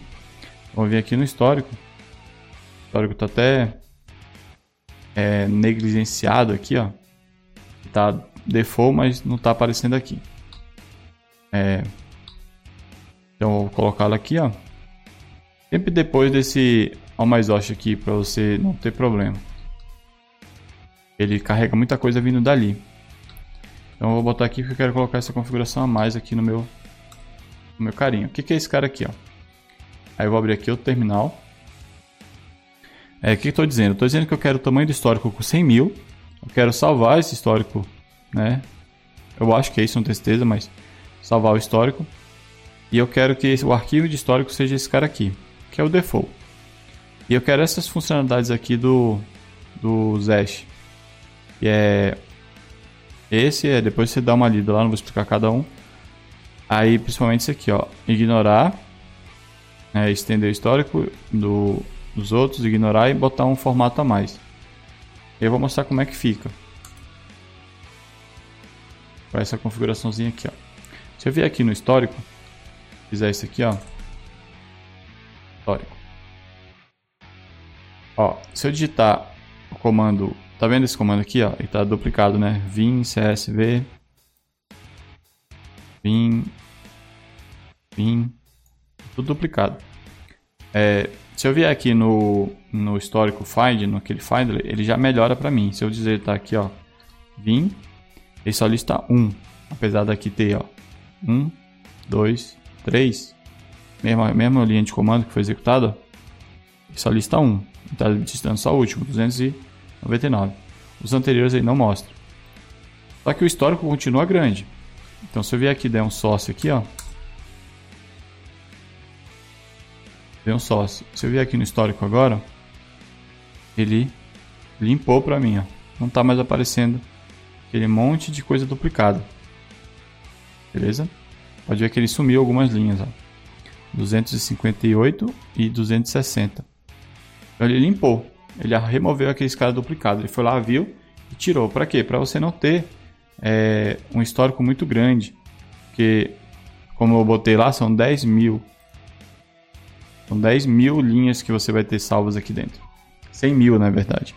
Vamos vir aqui no histórico. O histórico está até é, negligenciado aqui, ó. Tá default, mas não está aparecendo aqui. É, então vou colocá-lo aqui, ó. Sempre depois desse Almaizosh aqui para você não ter problema. Ele carrega muita coisa vindo dali. Então eu vou botar aqui porque eu quero colocar essa configuração a mais aqui no meu, no meu carinho. O que, que é esse cara aqui? Ó? Aí eu vou abrir aqui o terminal. É, o que estou dizendo? Estou dizendo que eu quero o tamanho do histórico com 100 mil. Eu quero salvar esse histórico, né? Eu acho que é isso, não tenho certeza, mas salvar o histórico. E eu quero que o arquivo de histórico seja esse cara aqui, que é o default. E eu quero essas funcionalidades aqui do, do Zash. Que é esse é, depois você dá uma lida lá, não vou explicar cada um. Aí, principalmente esse aqui, ó, ignorar, né, estender o histórico do, dos outros, ignorar e botar um formato a mais. Eu vou mostrar como é que fica. Com essa configuraçãozinha aqui, ó. Se eu vier aqui no histórico, fizer isso aqui, ó. Histórico. Ó, se eu digitar o comando Tá vendo esse comando aqui, ó? Ele tá duplicado, né? vim csv vim vim tudo duplicado. É, se eu vier aqui no, no histórico find, no aquele find, ele já melhora para mim. Se eu dizer tá aqui, ó, vim, ele só lista 1, apesar daqui ter, ó, 1, 2, 3, mesma, mesma linha de comando que foi executada, só lista 1, está listando só o último, 200 e 99. Os anteriores aí não mostram. Só que o histórico continua grande. Então se eu vier aqui der um sócio aqui, ó. Vejam só, se eu vier aqui no histórico agora, ele limpou para mim, ó. Não tá mais aparecendo aquele monte de coisa duplicada. Beleza? Pode ver que ele sumiu algumas linhas, ó. 258 e 260. Então ele limpou. Ele removeu aqueles caras duplicados. Ele foi lá, viu e tirou. Para quê? Para você não ter é, um histórico muito grande. Porque, como eu botei lá, são 10 mil. São 10 mil linhas que você vai ter salvas aqui dentro. 100 mil, na verdade.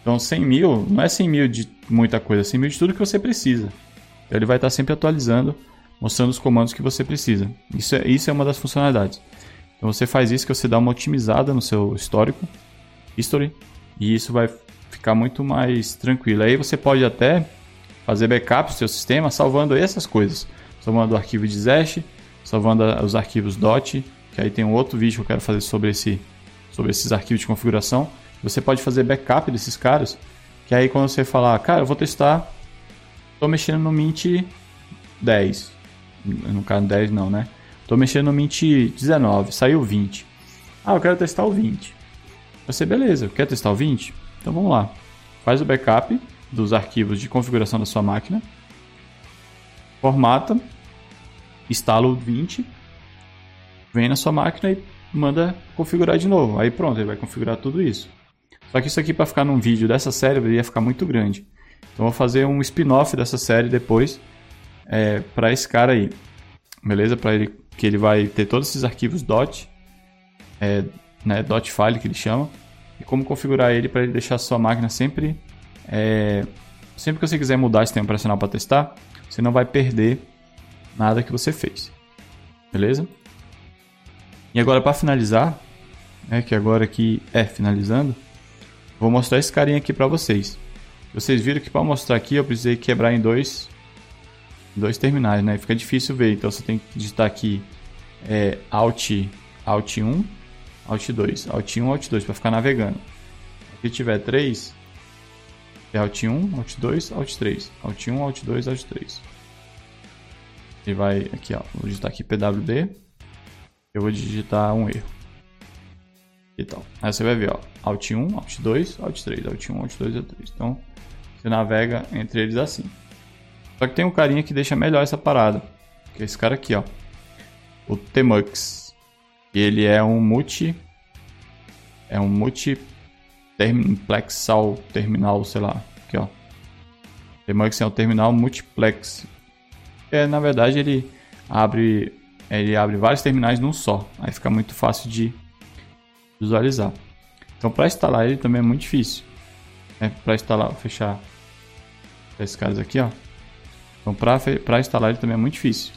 Então, 100 mil não é 100 mil de muita coisa, é 100 mil de tudo que você precisa. Então, ele vai estar sempre atualizando, mostrando os comandos que você precisa. Isso é, isso é uma das funcionalidades. Então, você faz isso que você dá uma otimizada no seu histórico, history, e isso vai ficar muito mais tranquilo. Aí você pode até fazer backup do seu sistema salvando essas coisas. Salvando o arquivo de Zash, salvando os arquivos .dot, que aí tem um outro vídeo que eu quero fazer sobre, esse, sobre esses arquivos de configuração. Você pode fazer backup desses caras, que aí quando você falar, cara, eu vou testar, tô mexendo no Mint 10. No caso 10 não, né? Tô mexendo no Mint 19, saiu 20. Ah, eu quero testar o 20. Você, beleza, quer testar o 20? Então vamos lá. Faz o backup dos arquivos de configuração da sua máquina. Formata. Instala o 20. Vem na sua máquina e manda configurar de novo. Aí pronto, ele vai configurar tudo isso. Só que isso aqui para ficar num vídeo dessa série ia ficar muito grande. Então vou fazer um spin-off dessa série depois é, para esse cara aí. Beleza? Para ele que ele vai ter todos esses arquivos .dot, é, né, .dot file que ele chama e como configurar ele para ele deixar sua máquina sempre é, sempre que você quiser mudar esse sistema operacional para testar, você não vai perder nada que você fez. Beleza? E agora para finalizar, né, que agora aqui é finalizando, vou mostrar esse carinha aqui para vocês. Vocês viram que para mostrar aqui eu precisei quebrar em dois dois terminais, né? Fica difícil ver, então você tem que digitar aqui é, Alt Alt 1 Alt 2, Alt 1, Alt 2 para ficar navegando. Se tiver 3, é Alt 1, Alt 2, Alt 3. Alt 1, Alt 2, Alt 3. Ele vai aqui, ó, vou digitar aqui PWD. Eu vou digitar um erro. E. Aí você vai ver, ó, Alt 1, Alt 2, Alt 3, Alt 1, Alt 2, Alt 3. Então, você navega entre eles assim. Só que tem um carinha que deixa melhor essa parada, que é esse cara aqui, ó. O Tmux. E ele é um multi. É um multiplexal terminal, sei lá. Aqui, ó. Temax é um terminal multiplex. É, na verdade, ele abre, ele abre vários terminais num só. Aí fica muito fácil de visualizar. Então, para instalar ele também é muito difícil. É, para instalar, fechar esses caras aqui, ó. Então, para instalar ele também é muito difícil.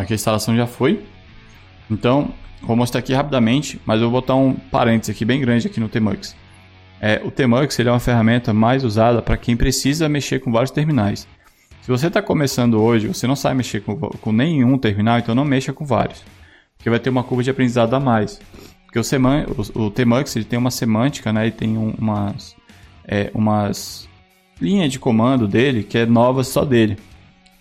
Aqui a instalação já foi. Então, vou mostrar aqui rapidamente, mas eu vou botar um parênteses aqui bem grande aqui no Tmux. É, o Tmux ele é uma ferramenta mais usada para quem precisa mexer com vários terminais. Se você está começando hoje, você não sabe mexer com, com, nenhum terminal, então não mexa com vários. Porque vai ter uma curva de aprendizado a mais. Porque o, seman, o, o Tmux ele tem uma semântica, né? ele tem um, umas, é, umas linhas de comando dele que é nova só dele.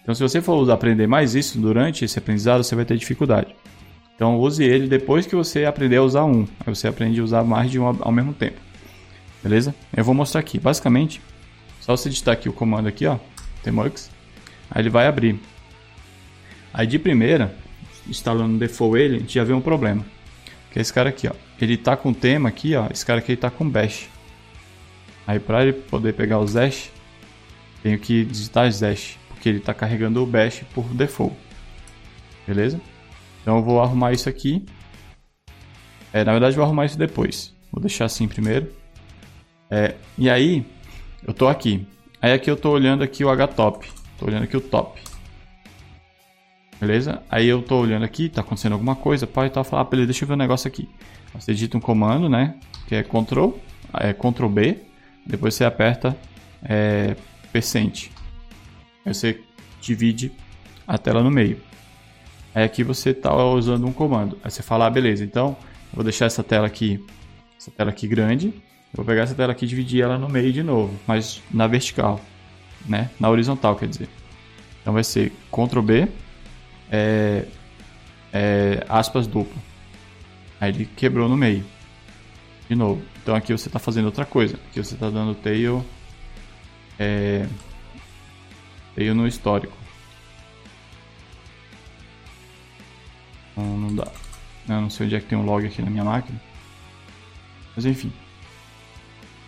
Então, se você for aprender mais isso durante esse aprendizado, você vai ter dificuldade. Então, use ele depois que você aprender a usar um. Aí você aprende a usar mais de um ao mesmo tempo. Beleza? Eu vou mostrar aqui. Basicamente, só você digitar aqui o comando aqui, ó, tmux, aí ele vai abrir. Aí de primeira, instalando o default ele, a gente já vê um problema. Que é esse cara aqui, ó. Ele tá com tema aqui, ó. Esse cara aqui ele tá com bash. Aí para ele poder pegar o Zash, tenho que digitar Zash porque ele está carregando o bash por default. Beleza? Então eu vou arrumar isso aqui. É, na verdade, eu vou arrumar isso depois. Vou deixar assim primeiro. É, e aí, eu tô aqui. Aí aqui eu tô olhando aqui o htop. Tô olhando aqui o top. Beleza? Aí eu tô olhando aqui, tá acontecendo alguma coisa, pai e tal, falar, ah, beleza, deixa eu ver um negócio aqui. Você digita um comando, né? Que é Ctrl, é Ctrl B, depois você aperta é, percent. Aí você divide a tela no meio. Aí aqui você está usando um comando. Aí você fala, ah, beleza, então eu vou deixar essa tela aqui, essa tela aqui grande. Vou pegar essa tela aqui e dividir ela no meio de novo, mas na vertical, né? Na horizontal, quer dizer. Então vai ser Ctrl B, é, é, aspas duplo. Aí ele quebrou no meio. De novo. Então aqui você está fazendo outra coisa. Aqui você está dando tail, é, tail no histórico. Não, não dá. Eu não sei onde é que tem um log aqui na minha máquina. Mas enfim.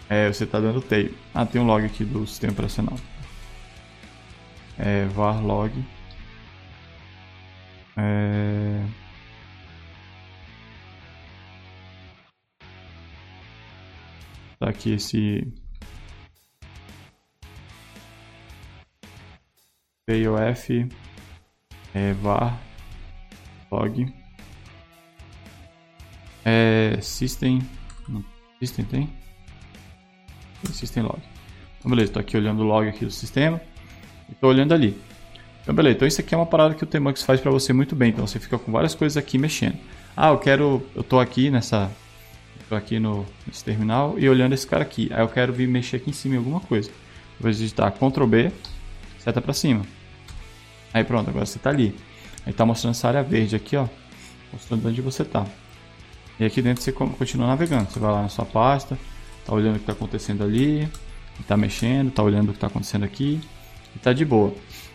É, você está dando tail. Ah, tem um log aqui do sistema operacional. É, var log. É... Tá aqui esse POF é, var log. É, system system tem? System log. Então beleza estou aqui olhando o log aqui do sistema e estou olhando ali. Então beleza então isso aqui é uma parada que o Tmux faz para você muito bem então você fica com várias coisas aqui mexendo. Ah eu quero eu estou aqui nessa estou aqui no nesse terminal e olhando esse cara aqui. Aí eu quero vir mexer aqui em cima em alguma coisa. Vou digitar Ctrl B seta para cima Aí pronto, agora você está ali. Aí está mostrando essa área verde aqui, ó. Mostrando onde você está. E aqui dentro você continua navegando. Você vai lá na sua pasta, está olhando o que está acontecendo ali, está mexendo, está olhando o que está acontecendo aqui, e está de boa.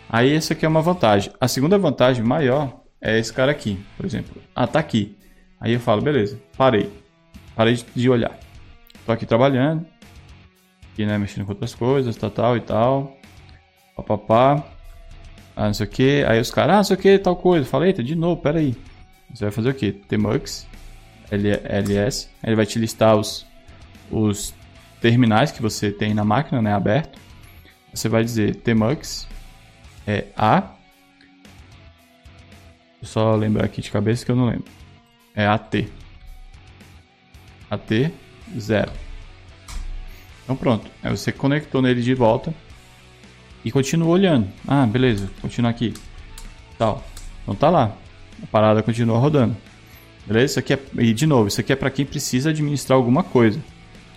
Aí essa aqui é uma vantagem. A segunda vantagem maior é esse cara aqui, por exemplo. Ah, tá aqui. Aí eu falo, beleza, parei. Parei de olhar. Tô aqui trabalhando. Aqui, né, mexendo com outras coisas, tal, tal e tal. Papapá ah, não sei o que. Aí os caras, ah, não sei o que, tal coisa. Falei, eita, de novo, peraí. Você vai fazer o que? Tmux, LS. Ele vai te listar os, os terminais que você tem na máquina, né, aberto. Você vai dizer Tmux é A. Só lembrar aqui de cabeça que eu não lembro. É AT. AT 0. Então pronto. Aí você conectou nele de volta e continua olhando. Ah, beleza, continua aqui. Tal. Então tá lá. A parada continua rodando. Beleza? Isso aqui é, e de novo, isso aqui é para quem precisa administrar alguma coisa.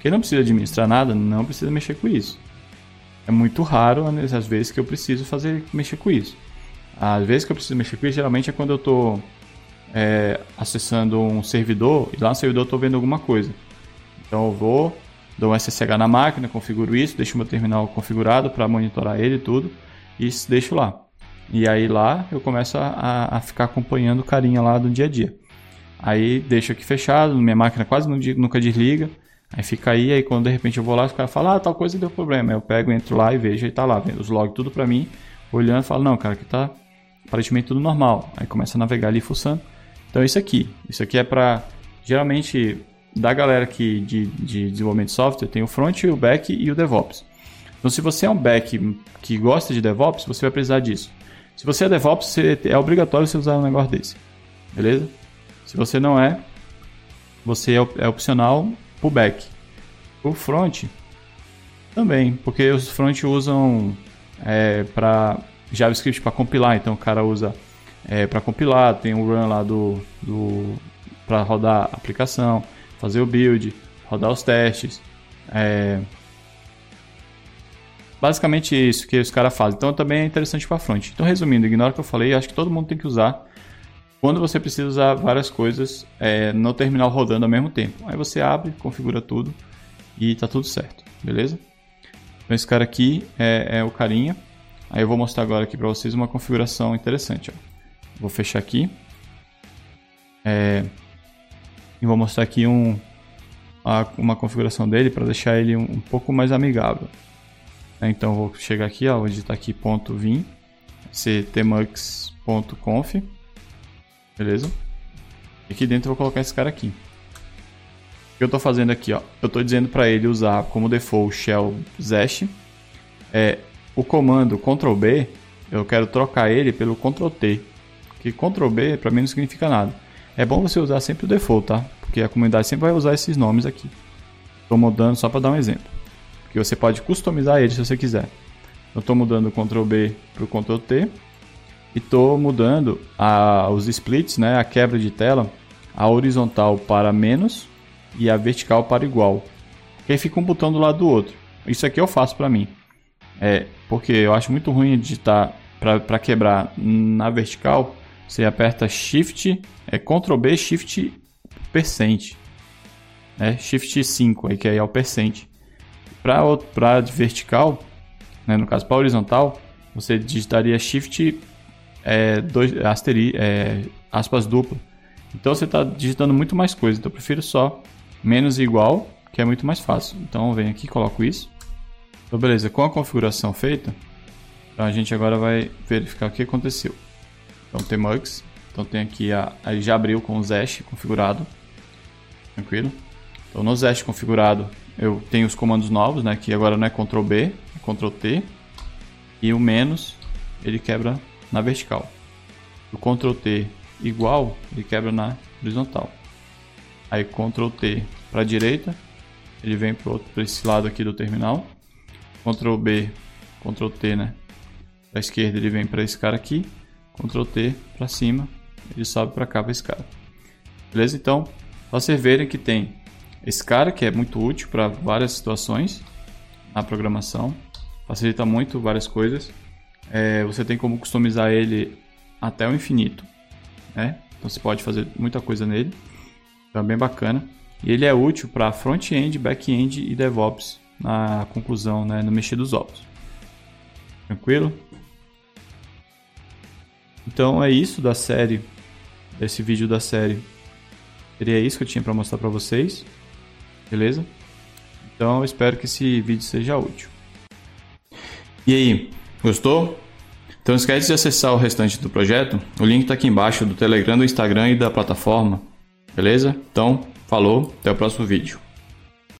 Quem não precisa administrar nada, não precisa mexer com isso. É muito raro as vezes que eu preciso fazer mexer com isso. As vezes que eu preciso mexer com isso, geralmente é quando eu estou é, acessando um servidor e lá no servidor eu estou vendo alguma coisa. Então eu vou, dou um SSH na máquina, configuro isso, deixo meu terminal configurado para monitorar ele e tudo, e deixo lá. E aí lá eu começo a, a, ficar acompanhando o carinha lá do dia a dia. Aí deixo aqui fechado, minha máquina quase nunca desliga. Aí fica aí, aí quando de repente eu vou lá, os caras falam, ah, tal coisa deu problema. Aí eu pego, entro lá e vejo e tá lá, os logs tudo para mim, olhando, falo, não, cara, aqui tá aparentemente tudo normal. Aí começa a navegar ali fuçando. Então isso aqui, isso aqui é para geralmente da galera aqui de, de desenvolvimento de software tem o front, o back e o DevOps. Então, se você é um back que gosta de DevOps, você vai precisar disso. Se você é DevOps, você, é obrigatório você usar um negócio desse. Beleza? Se você não é, você é, é opcional o back. O front também, porque os front usam é, para JavaScript para compilar, então o cara usa é, para compilar, tem o run lá do, do para rodar a aplicação fazer o build, rodar os testes. É... Basicamente isso que os caras fazem. Então também é interessante para front. Então resumindo, ignora o que eu falei, acho que todo mundo tem que usar quando você precisa usar várias coisas é, no terminal rodando ao mesmo tempo. Aí você abre, configura tudo e tá tudo certo, beleza? Então esse cara aqui é, é o carinha. Aí eu vou mostrar agora aqui para vocês uma configuração interessante. Ó. Vou fechar aqui. É, e vou mostrar aqui um, uma configuração dele para deixar ele um, um, pouco mais amigável. Então vou chegar aqui, ó, vou digitar aqui ponto .vim, ctmux.conf, beleza? E aqui dentro eu vou colocar esse cara aqui. O que eu estou fazendo aqui, ó, eu estou dizendo para ele usar como default shell zesh. É, o comando Ctrl B, eu quero trocar ele pelo Ctrl T, que Ctrl B para mim não significa nada. É bom você usar sempre o default, tá? Porque a comunidade sempre vai usar esses nomes aqui. Estou mudando só para dar um exemplo. que você pode customizar ele se você quiser. Eu estou mudando o Ctrl B para o Ctrl T e estou mudando a, os splits, né, a quebra de tela, a horizontal para menos e a vertical para igual. Que aí fica um botão do lado do outro. Isso aqui eu faço para mim. É, porque eu acho muito ruim digitar para quebrar na vertical. Você aperta Shift, é Ctrl B, Shift percent. Né? Shift 5, aí, que aí é o percent. Para vertical, né, no caso para horizontal, você digitaria Shift é, dois, asteri, é, aspas duplo. Então você está digitando muito mais coisa. Então eu prefiro só menos igual, que é muito mais fácil. Então eu venho aqui, coloco isso. Então beleza, com a configuração feita, então a gente agora vai verificar o que aconteceu. Então tem mugs, então tem aqui a, ele já abriu com o Zesh configurado, tranquilo. Então no Zesh configurado eu tenho os comandos novos, né, que agora não é Ctrl B, é Ctrl T, e o menos ele quebra na vertical. O Ctrl T igual, ele quebra na horizontal. Aí Ctrl T para direita, ele vem para esse lado aqui do terminal. Ctrl B, Ctrl T, né? Para esquerda ele vem para esse cara aqui. Ctrl T para cima, ele sobe para cá para esse cara. Beleza? Então, vocês verem que tem esse cara que é muito útil para várias situações na programação. Facilita muito várias coisas. É, você tem como customizar ele até o infinito. Né? Então você pode fazer muita coisa nele. Então é bem bacana. E ele é útil para front-end, back-end e DevOps na conclusão, né, no mexer dos ovos. Tranquilo? Então é isso da série, desse vídeo da série. Seria isso que eu tinha para mostrar para vocês. Beleza? Então espero que esse vídeo seja útil. E aí, gostou? Então esquece de acessar o restante do projeto. O link está aqui embaixo do Telegram, do Instagram e da plataforma. Beleza? Então, falou, até o próximo vídeo.